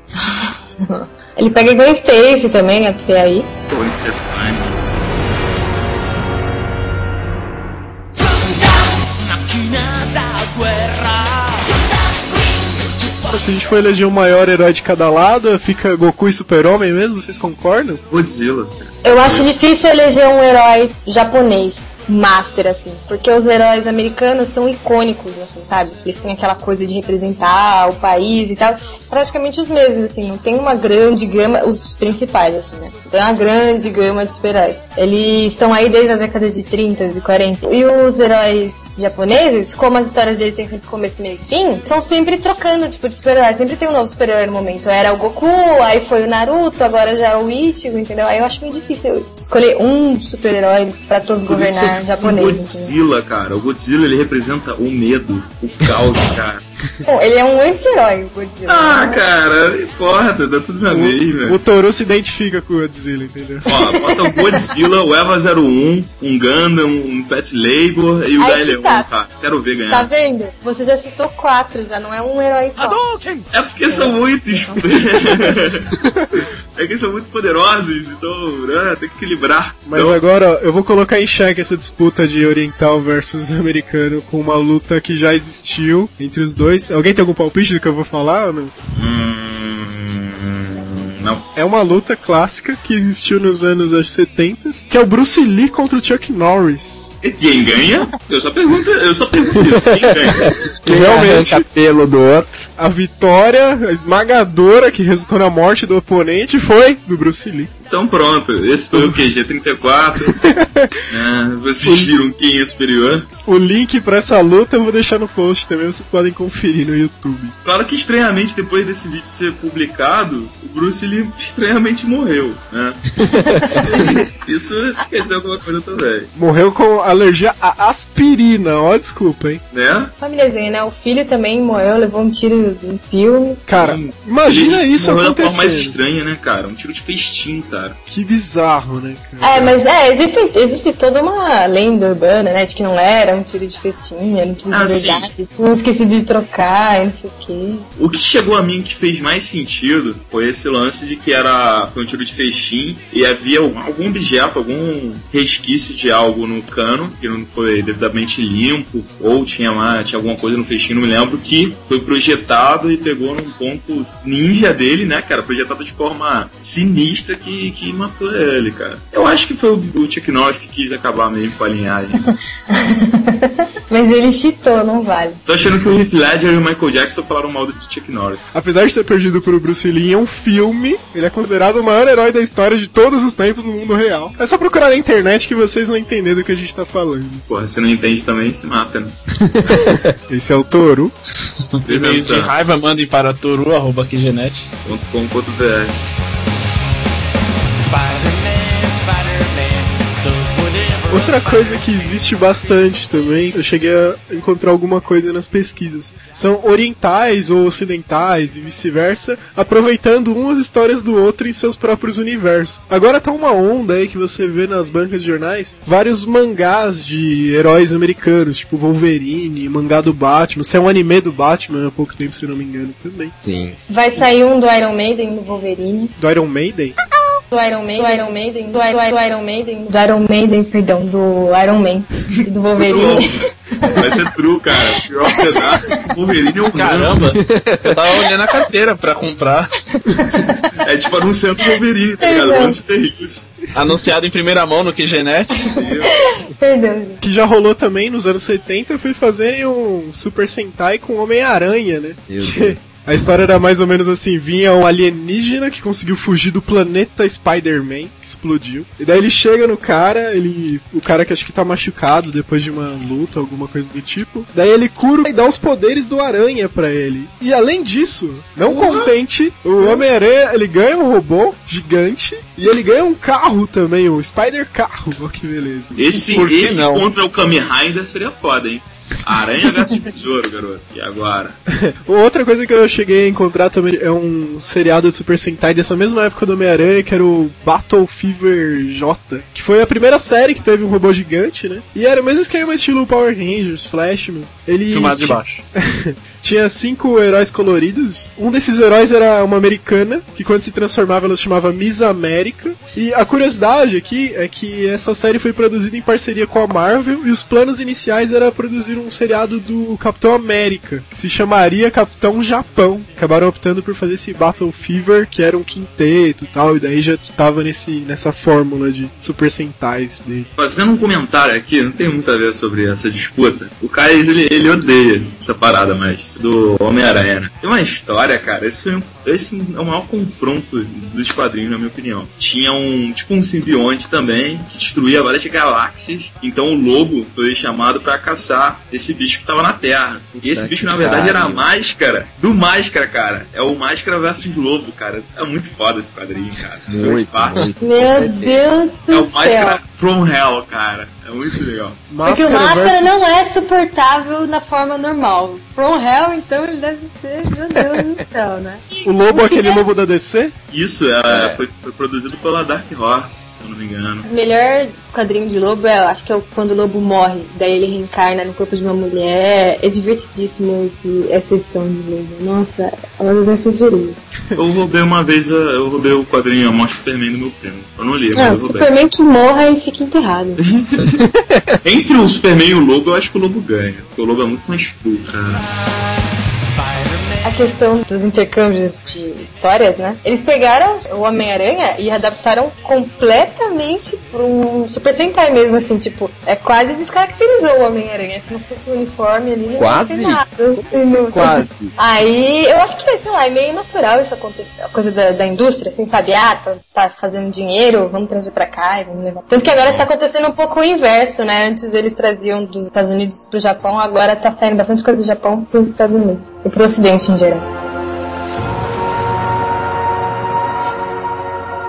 Ele pega igual Stacy também, até aí. Tony Stefani. Se a gente for eleger o maior herói de cada lado, fica Goku e Super-Homem mesmo, vocês concordam? Godzilla. Eu acho difícil eleger um herói japonês master, assim, porque os heróis americanos são icônicos, assim, sabe? Eles têm aquela coisa de representar o país e tal. Praticamente os mesmos, assim, não tem uma grande gama, os principais, assim, né? Tem uma grande gama de super-heróis. Eles estão aí desde a década de 30, de 40. E os heróis japoneses, como as histórias deles têm sempre começo, meio e fim, são sempre trocando, tipo, de super-herói. Sempre tem um novo super-herói no momento. Era o Goku, aí foi o Naruto, agora já é o Ichigo, entendeu? Aí eu acho meio difícil escolher um super-herói pra todos governar japoneses. entendeu? Godzilla, cara. O Godzilla ele representa o medo, o caos, cara. Bom, ele é um anti-herói, o Godzilla. Ah, cara, não importa, dá tudo na vez, O velho. Toru se identifica com o Godzilla, entendeu? Ó, bota o Godzilla, o Eva 01, um Gundam, um Pet Labor e o Aí Gael tá. tá? Quero ver Tá ganhar. vendo? Você já citou quatro, já não é um herói só. É porque são muitos. é que são muito poderosos, então né, tem que equilibrar. Mas Então, agora ó, eu vou colocar em xeque essa disputa de oriental versus americano com uma luta que já existiu entre os dois. Alguém tem algum palpite do que eu vou falar ou não? Hum, não. É uma luta clássica que existiu nos anos acho, 70, que é o Bruce Lee contra o Chuck Norris. E quem ganha? Eu só pergunto, eu só pergunto isso. Quem ganha? Que Quem realmente pelo do outro. a vitória esmagadora que resultou na morte do oponente foi do Bruce Lee. Então pronto, esse foi o QG34. né, vocês viram quem é superior. O link pra essa luta eu vou deixar no post também, vocês podem conferir no YouTube. Claro que estranhamente, depois desse vídeo ser publicado, o Bruce Lee estranhamente morreu, né? Isso quer dizer alguma coisa também, Morreu com alergia a aspirina, ó, desculpa, hein. né? Famíliazinha, né? O filho também morreu, levou um tiro no filme. Cara, imagina Ele isso morreu da forma mais acontecendo. estranha, né, cara? Um tiro de festim, cara. Que bizarro, né, cara? É, mas é, existe, existe toda uma lenda urbana, né? De que não era um tiro de festinha, era um tiro Ah, de sim. verdade. Tinha esquecido de trocar e não sei o quê. O que chegou a mim que fez mais sentido foi esse lance de que era foi um tiro de festim e havia algum algum objeto, algum resquício de algo no cano que não foi devidamente limpo ou tinha lá, tinha alguma coisa no festim, não me lembro, que foi projetado e pegou num ponto ninja dele, né, cara? Projetado de forma sinistra que, que matou ele, cara. Eu acho que foi o, o Chuck Norris que quis acabar mesmo com a linhagem. Mas ele cheatou, não vale. Tô achando que o Heath Ledger e o Michael Jackson falaram mal do Chuck Norris. Apesar de ser perdido por Bruce Lee em um filme, ele é considerado o maior herói da história de todos os tempos no mundo real. É só procurar na internet que vocês vão entender do que a gente tá falando. Porra, se não entende também, se mata, né? Esse é o Toru. E-mails de raiva, mandem para toru.qgenet. Outra coisa que existe bastante também, eu cheguei a encontrar alguma coisa nas pesquisas. São orientais ou ocidentais e vice-versa, aproveitando umas histórias do outro em seus próprios universos. Agora tá uma onda aí que você vê nas bancas de jornais, vários mangás de heróis americanos, tipo Wolverine, mangá do Batman, se é um anime do Batman há pouco tempo, se eu não me engano, também. Sim. Vai sair um do Iron Maiden, do Wolverine. Do Iron Maiden? Do Iron Maiden, do Iron Maiden, do, I- do Iron Maiden, do Iron Maiden, perdão, do Iron Man do Wolverine. Vai ser true, cara. Pior pedaço. Wolverine é um Caramba, eu tava olhando a carteira pra comprar. É tipo anunciando o Wolverine, tá ligado? Terríveis. Anunciado em primeira mão no QGNet. Perdão. Que já rolou também nos anos 70, foi fazerem um Super Sentai com Homem-Aranha, né? Meu Que Deus. A história era mais ou menos assim: vinha um alienígena que conseguiu fugir do planeta Spider-Man, que explodiu. E daí ele chega no cara, ele. O cara que acho que tá machucado depois de uma luta, alguma coisa do tipo. Daí ele cura e dá os poderes do aranha pra ele. E além disso, não contente, o Homem-Aranha ele ganha um robô gigante e ele ganha um carro também, um Spider Carro. Olha que beleza. Esse, Por que esse não? contra o Kamen Rider seria foda, hein? Aranha versus Besouro, garoto. E agora? Outra coisa que eu cheguei a encontrar também é um seriado de Super Sentai dessa mesma época do Homem-Aranha, que era o Battle Fever J, que foi a primeira série que teve um robô gigante, né? E era o mesmo esquema estilo Power Rangers, Flashman. Ele Filmado de baixo. tinha cinco heróis coloridos. Um desses heróis era uma americana, que quando se transformava ela se chamava Miss América. E a curiosidade aqui é que essa série foi produzida em parceria com a Marvel e os planos iniciais era produzir um seriado do Capitão América, que se chamaria Capitão Japão. Acabaram optando por fazer esse Battle Fever, que era um quinteto e tal, e daí já tava nesse, nessa fórmula de Super Sentais dele. Fazendo um comentário aqui, não tem muito a ver sobre essa disputa. O Kais, ele, ele odeia essa parada mais, do Homem-Aranha, né? Tem uma história, cara, esse um, esse é o maior confronto dos quadrinhos, na minha opinião. Tinha um, tipo um simbionte também, que destruía várias galáxias, então o lobo foi chamado pra caçar esse bicho que tava na Terra. E esse bicho, na verdade, era a máscara do Máscara, cara. É o Máscara versus Lobo, cara. É muito foda esse quadrinho, cara. Muito, muito. Meu Deus é do o Máscara céu. from Hell, cara. É muito legal. Porque o Máscara não é suportável na forma normal. From Hell, então, ele deve ser, meu Deus do céu, né? O lobo é aquele lobo da DC? Isso, é, Foi, foi produzido pela Dark Horse, se eu não me engano. O melhor quadrinho de lobo é, acho que é quando o lobo morre, daí ele reencarna no corpo de uma mulher. É divertidíssimo esse- essa edição de lobo. Nossa, é uma das minhas preferidas. Eu roubei uma vez, a- eu roubei o quadrinho A Morte Superman do meu primo. Eu não li, mas Não, eu roubei. Superman que morra e fica enterrado. Entre o Superman e o Lobo, eu acho que o Lobo ganha. Porque o Lobo é muito mais frio, cara. Questão dos intercâmbios de histórias, né? Eles pegaram o Homem-Aranha e adaptaram completamente um Super Sentai mesmo, assim, tipo, é quase descaracterizou o Homem-Aranha. Se não fosse o uniforme ali, não Quase? ia ter nada. assim, não- Quase. Aí eu acho que, sei lá, é meio natural isso acontecer. A coisa da, da indústria, assim, sabe? Ah, tá, tá fazendo dinheiro, vamos trazer pra cá e vamos levar. Tanto que agora tá acontecendo um pouco o inverso, né? Antes eles traziam dos Estados Unidos pro Japão, agora tá saindo bastante coisa do Japão pros Estados Unidos. E pro Ocidente em geral.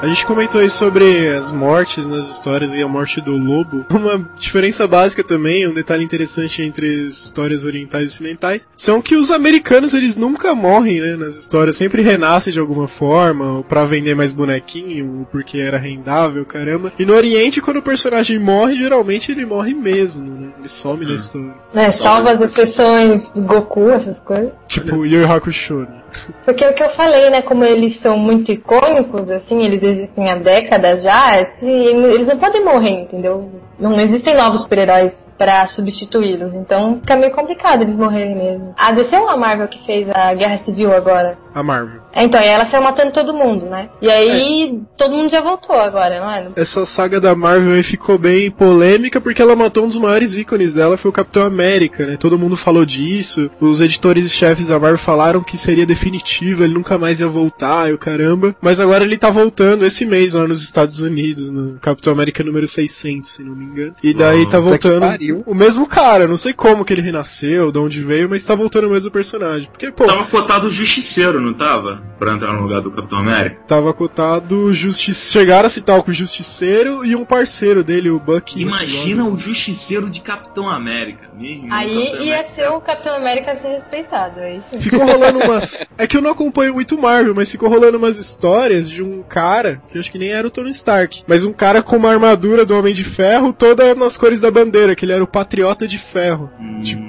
A gente comentou aí sobre as mortes nas histórias e a morte do lobo. Uma diferença básica também, um detalhe interessante entre as histórias orientais e ocidentais, são que os americanos eles nunca morrem, né, nas histórias, sempre renascem de alguma forma, ou pra vender mais bonequinho, ou porque era rendável, caramba. E no Oriente, quando o personagem morre, geralmente ele morre mesmo, né? Ele some da história. Né? Salva as exceções de Goku, essas coisas. Tipo, Yu Yu Hakusho. né? Porque é o que eu falei, né? Como eles são muito icônicos, assim, eles existem há décadas já, assim, eles não podem morrer, entendeu? Não existem novos super-heróis pra substituí-los, então fica meio complicado eles morrerem mesmo. A DC ou a Marvel que fez a Guerra Civil agora? A Marvel. É, então, e ela saiu matando todo mundo, né? E aí todo mundo já voltou agora, não é? Essa saga da Marvel aí ficou bem polêmica porque ela matou um dos maiores ícones dela, foi o Capitão América, né? Todo mundo falou disso. Os editores-chefes da Marvel falaram que seria definitivo, ele nunca mais ia voltar, e o caramba. Mas agora ele tá voltando esse mês lá nos Estados Unidos, no Capitão América número 600, se não me engano. E daí tá voltando o mesmo cara, não sei como que ele renasceu, de onde veio, mas tá voltando o mesmo personagem. Porque, pô, Tava cotado o Justiceiro, não tava? Pra entrar no lugar do Capitão América. tava cotado justiça. Chegaram a citar o Justiceiro e um parceiro dele, o Bucky. Imagina o Justiceiro de Capitão América. Aí Capitão ia América. ser o Capitão América a ser respeitado, é isso? Ficou rolando umas. É que eu não acompanho muito Marvel, mas ficou rolando umas histórias de um cara, que eu acho que nem era o Tony Stark, mas um cara com uma armadura do Homem de Ferro toda nas cores da bandeira, que ele era o Patriota de Ferro. Tipo,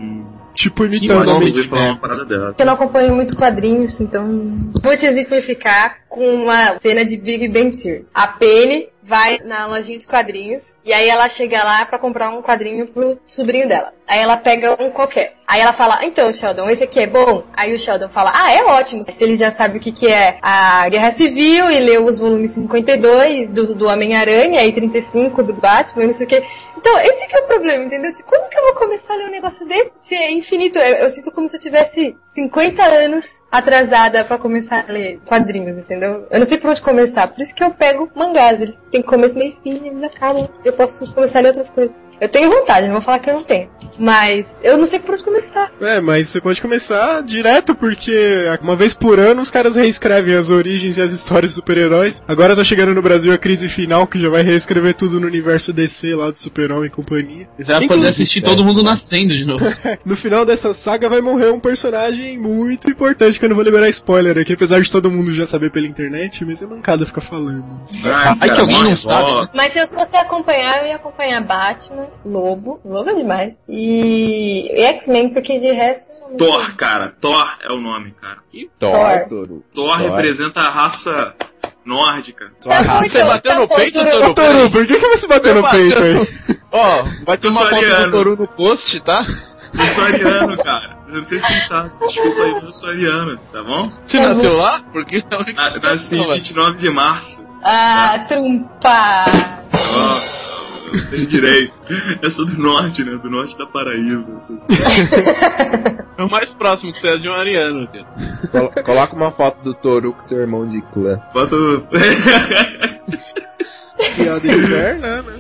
imitando o Não, Homem ouvi de falar Ferro. uma parada dela. Eu não acompanho muito quadrinhos, então vou te exemplificar com uma cena de Big Bang Theory. A Penny vai na lojinha de quadrinhos e aí ela chega lá pra comprar um quadrinho pro sobrinho dela. Aí ela pega um qualquer. Aí ela fala, então, Sheldon, esse aqui é bom? Aí o Sheldon fala, ah, é ótimo. Se ele já sabe o que, que é a Guerra Civil e leu os volumes 52 do, do Homem-Aranha e 35 do Batman, não sei o que. Então, esse que é o problema, entendeu? Tipo, como que eu vou começar a ler um negócio desse se é infinito? Eu, eu sinto como se eu tivesse 50 anos atrasada pra começar a ler quadrinhos, entendeu? Eu não sei por onde começar. Por isso que eu pego mangás. Eles têm começo, meio e fim, eles acabam. Eu posso começar a ler outras coisas. Eu tenho vontade, não vou falar que eu não tenho. Mas eu não sei por onde começar. É, mas você pode começar direto, porque uma vez por ano os caras reescrevem as origens e as histórias dos super-heróis. Agora tá chegando no Brasil a crise final, que já vai reescrever tudo no universo DC lá do Super-Homem e companhia. Você vai poder assistir todo mundo nascendo de novo. No final dessa saga vai morrer um personagem muito importante, que eu não vou liberar spoiler aqui, apesar de todo mundo já saber pela internet, mas é mancada ficar falando. Ai, Ai, que alguém não sabe, né? Mas se eu fosse acompanhar, eu ia acompanhar Batman, Lobo, Lobo é demais. E, e X-Men, porque de resto. Thor, cara. Thor é o nome, cara. E Thor, Thor. Thor representa a raça nórdica. Tá Você bateu tá no peito, Toru. Toru? Por que, que você bateu no peito aí? Ó, vai ter uma foto do Toru no post, tá? Eu sou ariano, cara. Eu não sei se vocês sabem. Desculpa aí, mas eu sou ariano, tá bom? Você nasceu lá? Porque é a única Na- Nasci em pessoa. 29 de março. Ah, trumpa! Ó, eu sei direito. Eu sou do norte, né? Do norte da Paraíba. É o mais próximo que você é de um ariano, cara. Colo- Coloca uma foto do Toru com seu irmão de clã. Bota. Piada interna, né?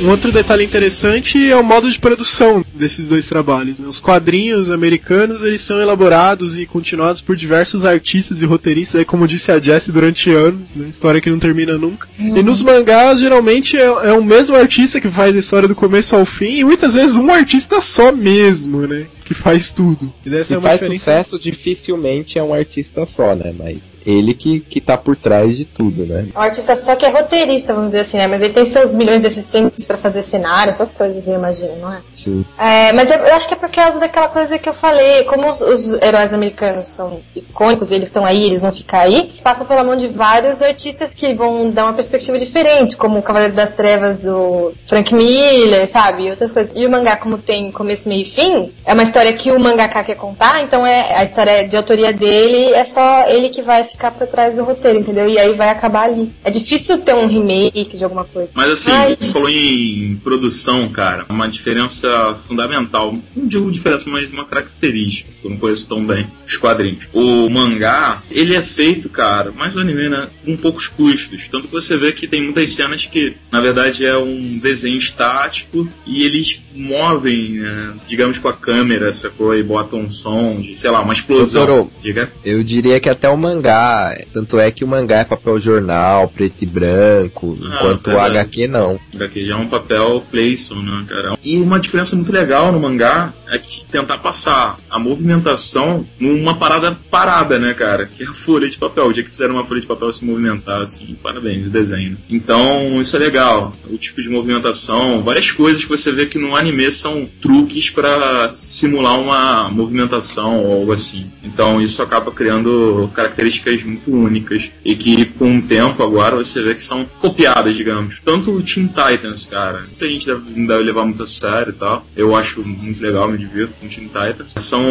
Um outro detalhe interessante é o modo de produção desses dois trabalhos. Né? Os quadrinhos americanos eles são elaborados e continuados por diversos artistas e roteiristas, aí, como disse a Jessie, durante anos, né? história que não termina nunca. E nos mangás geralmente é, é o mesmo artista que faz a história do começo ao fim e muitas vezes um artista só mesmo, né? Que faz tudo. E dessa é uma faz diferença. sucesso, dificilmente é um artista só, né? Mas ele que, que tá por trás de tudo, né? É um artista só que é roteirista, vamos dizer assim, né? Mas ele tem seus milhões de assistentes pra fazer cenário, essas coisas, eu imagino, não é? Sim. É, mas eu, acho que é por causa daquela coisa que eu falei, como os, os heróis americanos são icônicos, eles estão aí, eles vão ficar aí, passa pela mão de vários artistas que vão dar uma perspectiva diferente, como o Cavaleiro das Trevas do Frank Miller, sabe? E outras coisas. E o mangá, como tem começo, meio e fim, é uma história que o mangaka quer contar, então é a história é de autoria dele, é só ele que vai ficar por trás do roteiro, entendeu? E aí vai acabar ali. É difícil ter um remake de alguma coisa. Mas assim, você falou em produção, cara, uma diferença fundamental. Não digo diferença, mas uma característica, que eu não conheço tão bem, os quadrinhos. O mangá, ele é feito, cara, mais o anime, né, com poucos custos. Tanto que você vê que tem muitas cenas que, na verdade, é um desenho estático e eles movem, né, digamos, com a câmera, sacou? E botam um som de, sei lá, uma explosão. Doutor, Diga. Eu diria que até o mangá. Tanto é que o mangá é papel jornal, preto e branco, Ah, enquanto o verdade. HQ não. Daqui já é um papel Playson, né, cara? E uma diferença muito legal no mangá é que tentar passar a movimentação numa parada parada, né, cara? Que é a folha de papel. O dia que fizeram uma folha de papel se movimentar, assim, parabéns, o desenho. Então, isso é legal. O tipo de movimentação, várias coisas que você vê que no anime são truques para simular uma movimentação ou algo assim. Então, isso acaba criando características muito únicas e que com o tempo agora você vê que são copiadas, digamos. Tanto o Teen Titans, cara. Muita gente deve, não deve levar muito a sério e tal. Eu acho muito legal, me divirto com o Teen Titans. São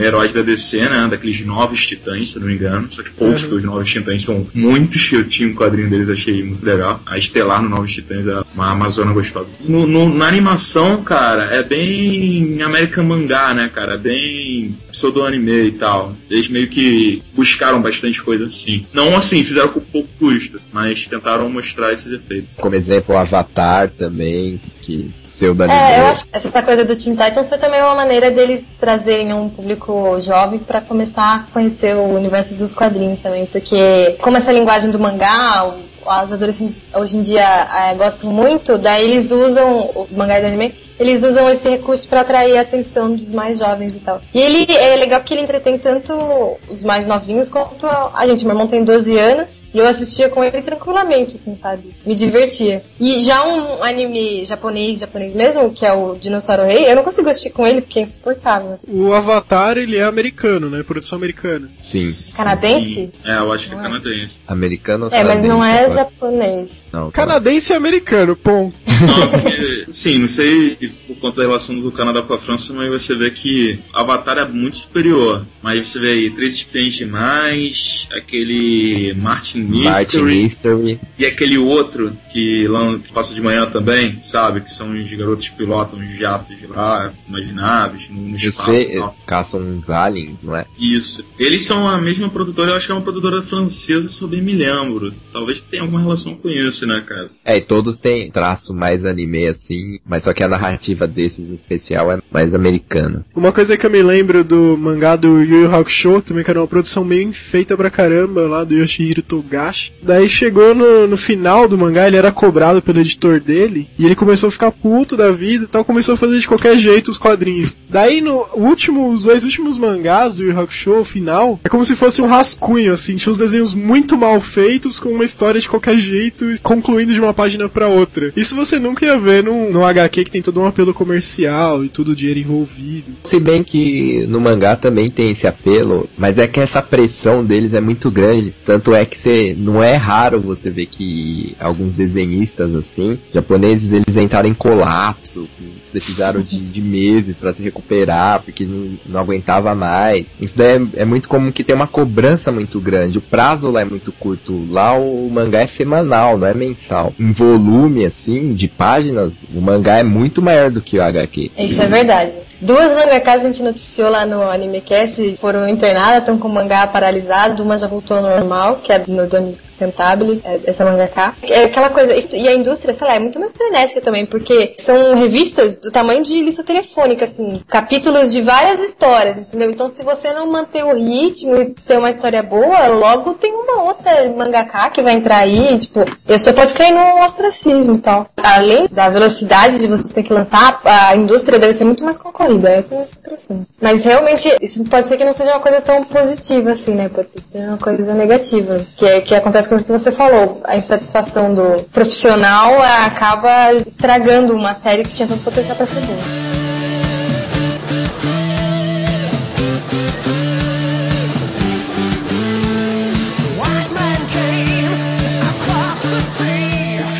heróis da DC, né? Daqueles novos titãs, se não me engano. Só que poucos, porque os novos titãs são muitos. Eu tinha um quadrinho deles, achei muito legal. A Estelar no Novos Titãs é uma Amazona gostosa. No, no- na animação, cara, é bem American Mangá, né, cara? Bem pseudo-anime e tal. Eles meio que buscaram bastante coisa assim. Não assim, fizeram com pouco custo, mas tentaram mostrar esses efeitos. Como exemplo, o Avatar também, que É, eu acho que essa coisa do Teen Titans foi também uma maneira deles trazerem um público jovem pra começar a conhecer o universo dos quadrinhos também, porque como essa linguagem do mangá, os adolescentes hoje em dia eh, gostam muito, daí eles usam o mangá do anime, eles usam esse recurso pra atrair a atenção dos mais jovens e tal. E ele é legal que ele entretém tanto os mais novinhos quanto a, a gente. Meu irmão tem 12 anos e eu assistia com ele tranquilamente, assim, sabe? Me divertia. E já um anime japonês, japonês mesmo, que é o Dinossauro Rei, eu não consigo assistir com ele porque é insuportável. assim. O Avatar, ele é americano, né? Produção americana. Sim. Canadense? Sim. É, eu acho que é é? canadense. Americano ou É, mas não é japonês. Não, Canadense e americano, ponto. Não, porque, sim, não sei por conta da relação do Canadá com a França, mas você vê que Avatar é muito superior. Mas você vê aí Três Espiãs Demais, aquele Martin Martin Mystery Mystery. e aquele outro que, lan- que passa de manhã também, sabe? Que são os garotos que pilotam os jatos lá, imaginados, no, no Eu espaço tal. caçam uns aliens, não é? Isso. Eles são a mesma produtora, eu acho que é uma produtora francesa, se eu bem me lembro. Talvez tenha alguma relação com isso, né, cara? É, e todos têm traço mais anime assim, mas só que a narrativa desses especial é mais americana. Uma coisa que eu me lembro do mangá do Yu Yu Hakusho, também que era uma produção meio feita pra caramba lá do Yoshihiro Togashi. Daí chegou no, no final do mangá, ele era cobrado pelo editor dele, e ele começou a ficar puto da vida e tal, começou a fazer de qualquer jeito os quadrinhos. Daí no último, os dois últimos mangás do Yu Yu Hakusho, o final, é como se fosse um rascunho, assim, tinha uns desenhos muito mal feitos, com uma história de qualquer jeito, concluindo de uma página pra outra. Isso você nunca ia ver num, num HQ que tem todo apelo comercial e tudo o dinheiro envolvido. Se bem que no mangá também tem esse apelo, mas é que essa pressão deles é muito grande. Tanto é que você, não é raro você ver que alguns desenhistas assim, japoneses, eles entraram em colapso, precisaram de, de meses para se recuperar, porque não, não aguentava mais. Isso daí é, é muito comum que tem uma cobrança muito grande. O prazo lá é muito curto. Lá o mangá é semanal, não é mensal. Em volume, assim, de páginas, o mangá é muito maior do que o HQ. Isso é verdade. Duas mangakas a gente noticiou lá no AnimeCast, foram internadas, estão com o mangá paralisado, uma já voltou ao normal, que é no do Cantabile, é, essa mangaka. É aquela coisa, e a indústria, sei lá, é muito mais frenética também, porque são revistas do tamanho de lista telefônica, assim, capítulos de várias histórias, entendeu? Então se você não manter o ritmo e ter uma história boa, logo tem uma outra mangaka que vai entrar aí, tipo, pessoa pode cair no ostracismo e tal. Além da velocidade de você ter que lançar, a indústria deve ser muito mais concorrida, eu tenho essa impressão. Mas realmente, isso pode ser que não seja uma coisa tão positiva assim, né? Pode ser que seja uma coisa negativa. Que é que acontece o que você falou. A insatisfação do profissional acaba estragando uma série que tinha tanto potencial pra ser boa.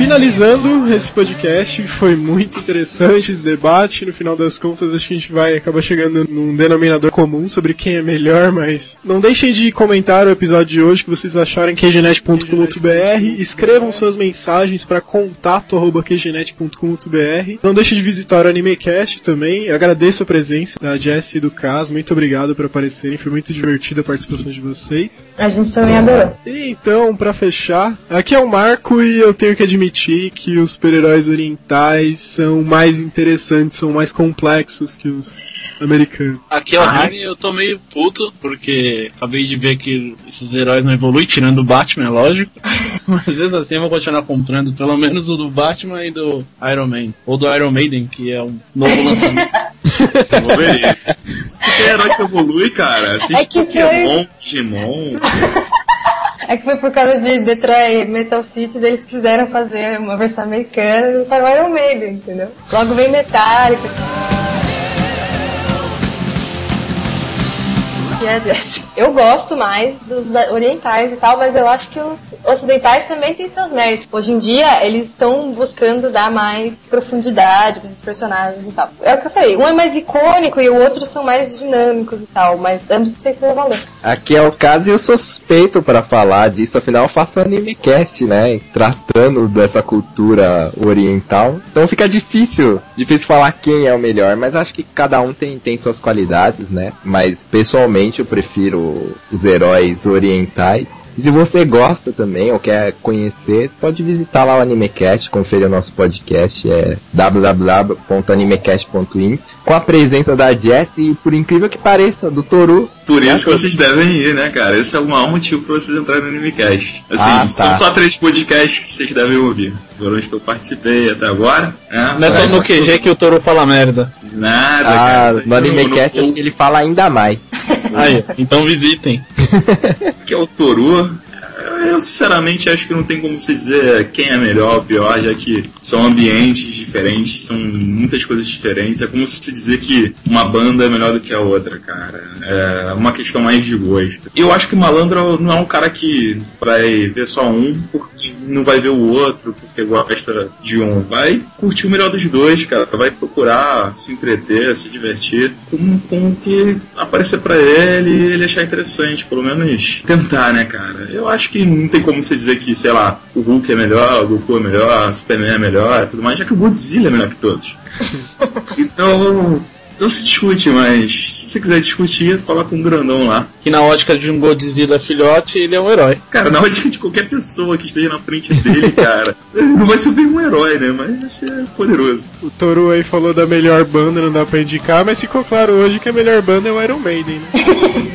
Finalizando esse podcast, foi muito interessante esse debate. No final das contas, acho que a gente vai acabar chegando num denominador comum sobre quem é melhor, mas não deixem de comentar o episódio de hoje que vocês acharem qgenet.com.br. Escrevam suas mensagens para contato@qgenet.com.br. Não deixem de visitar o Animecast também. Agradeço a presença da Jess e do Cas. Muito obrigado por aparecerem. Foi muito divertida a participação de vocês. A gente também adorou. E então, pra fechar, aqui é o Marco e eu tenho que admitir que os super-heróis orientais são mais interessantes, são mais complexos que os americanos. Aqui é o Rani e eu tô meio puto, porque acabei de ver que esses heróis não evoluem, tirando o Batman, é lógico. Mas mesmo assim eu vou continuar comprando pelo menos o do Batman e do Iron Man. Ou do Iron Maiden, que é um novo lançamento. Se tu quer herói que evolui, cara, assiste É que Pokémon, Digimon. É que foi por causa de Detroit Metal City, eles quiseram fazer uma versão americana e saiu Iron Maiden, entendeu? Logo vem Metallica. É? Eu gosto mais dos orientais e tal, mas eu acho que os ocidentais também têm seus méritos. Hoje em dia, eles estão buscando dar mais profundidade para os personagens e tal. É o que eu falei, um é mais icônico e o outro são mais dinâmicos e tal, mas ambos têm seu valor. Aqui é o caso e eu sou suspeito pra falar disso, afinal eu faço animecast, né? Tratando dessa cultura oriental. Então fica difícil, difícil falar quem é o melhor, mas acho que cada um tem, tem suas qualidades, né? Mas pessoalmente eu prefiro os heróis orientais. E se você gosta também ou quer conhecer, você pode visitar lá o Animecast, conferir o nosso podcast, é www.animecast.in, com a presença da Jessie e, por incrível que pareça, do Toru. Por isso que vocês devem ir, né, cara? Esse é o maior motivo pra vocês entrarem no Animecast. Assim, Ah, tá. são só três podcasts que vocês devem ouvir. Foram os que eu participei até agora. Né? Não é só no QG que o Toro fala merda. Nada, Ah, cara. no Animecast acho que ele fala ainda mais. Aí, então visitem. que é o Toru. Eu sinceramente acho que não tem como se dizer quem é melhor ou pior, já que são ambientes diferentes, são muitas coisas diferentes. É como se dizer que uma banda é melhor do que a outra, cara. É uma questão mais de gosto. Eu acho que o Malandro não é um cara que vai ver só um porque não vai ver o outro porque gosta de um. Vai curtir o melhor dos dois, cara. Vai procurar se entreter, se divertir com, com o que aparecer pra ele e ele achar interessante, pelo menos tentar, né, cara? Eu acho que não tem como você dizer que, sei lá, o Hulk é melhor, o Goku é melhor, o Superman é melhor e tudo mais, já que o Godzilla é melhor que todos. Então, não se discute, mas se você quiser discutir, fala com um grandão lá. Que na ótica de um Godzilla filhote, ele é um herói. Cara, na ótica de qualquer pessoa que esteja na frente dele, cara, não vai ser bem um herói, né? Mas vai ser poderoso. O Toru aí falou da melhor banda, não dá pra indicar, mas ficou claro hoje que a melhor banda é o Iron Maiden, né?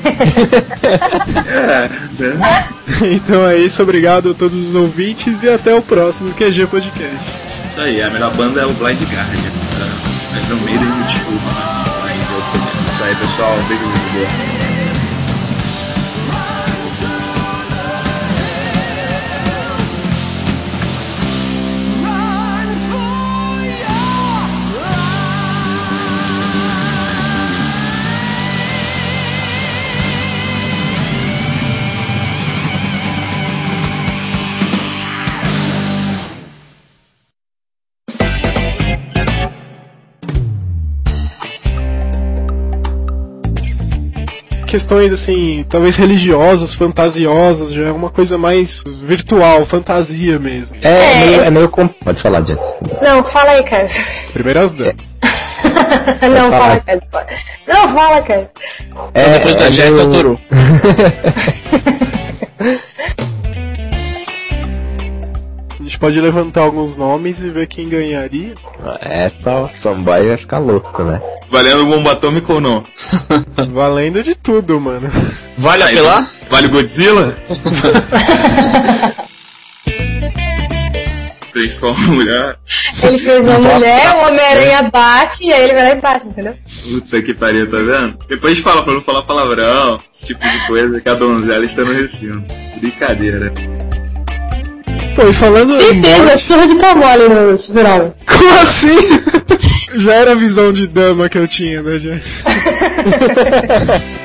É, né? Então é isso, obrigado a todos os ouvintes e até o próximo QG Podcast. Isso aí, a melhor banda é o Blind Guardian. Mas não Maiden, me desculpa, mas pessoal. Beijo, beijo. Questões assim, talvez religiosas, fantasiosas, já é uma coisa mais virtual, fantasia mesmo. É, É, meio, é eu- meio com... Pode falar, Jess. Não, fala aí, cara. Primeiras damas. Não, fala, cara. Não, fala, cara. É, Depois da é Jess é pode levantar alguns nomes e ver quem ganharia. Essa fanboy vai ficar louco, né? Valendo bomba atômica ou não? Valendo de tudo, mano. Vale apelar? Vale Godzilla? Transforma a mulher. Ele fez uma mulher, o Homem-Aranha bate e aí ele vai lá e bate, entendeu? Puta que pariu, tá vendo? Depois fala pra não falar palavrão, esse tipo de coisa, que a donzela está no recinto. Brincadeira. Pô, e falando Certeza, surra de pau mole no super-homem. como assim? Já era a visão de dama que eu tinha, né, gente?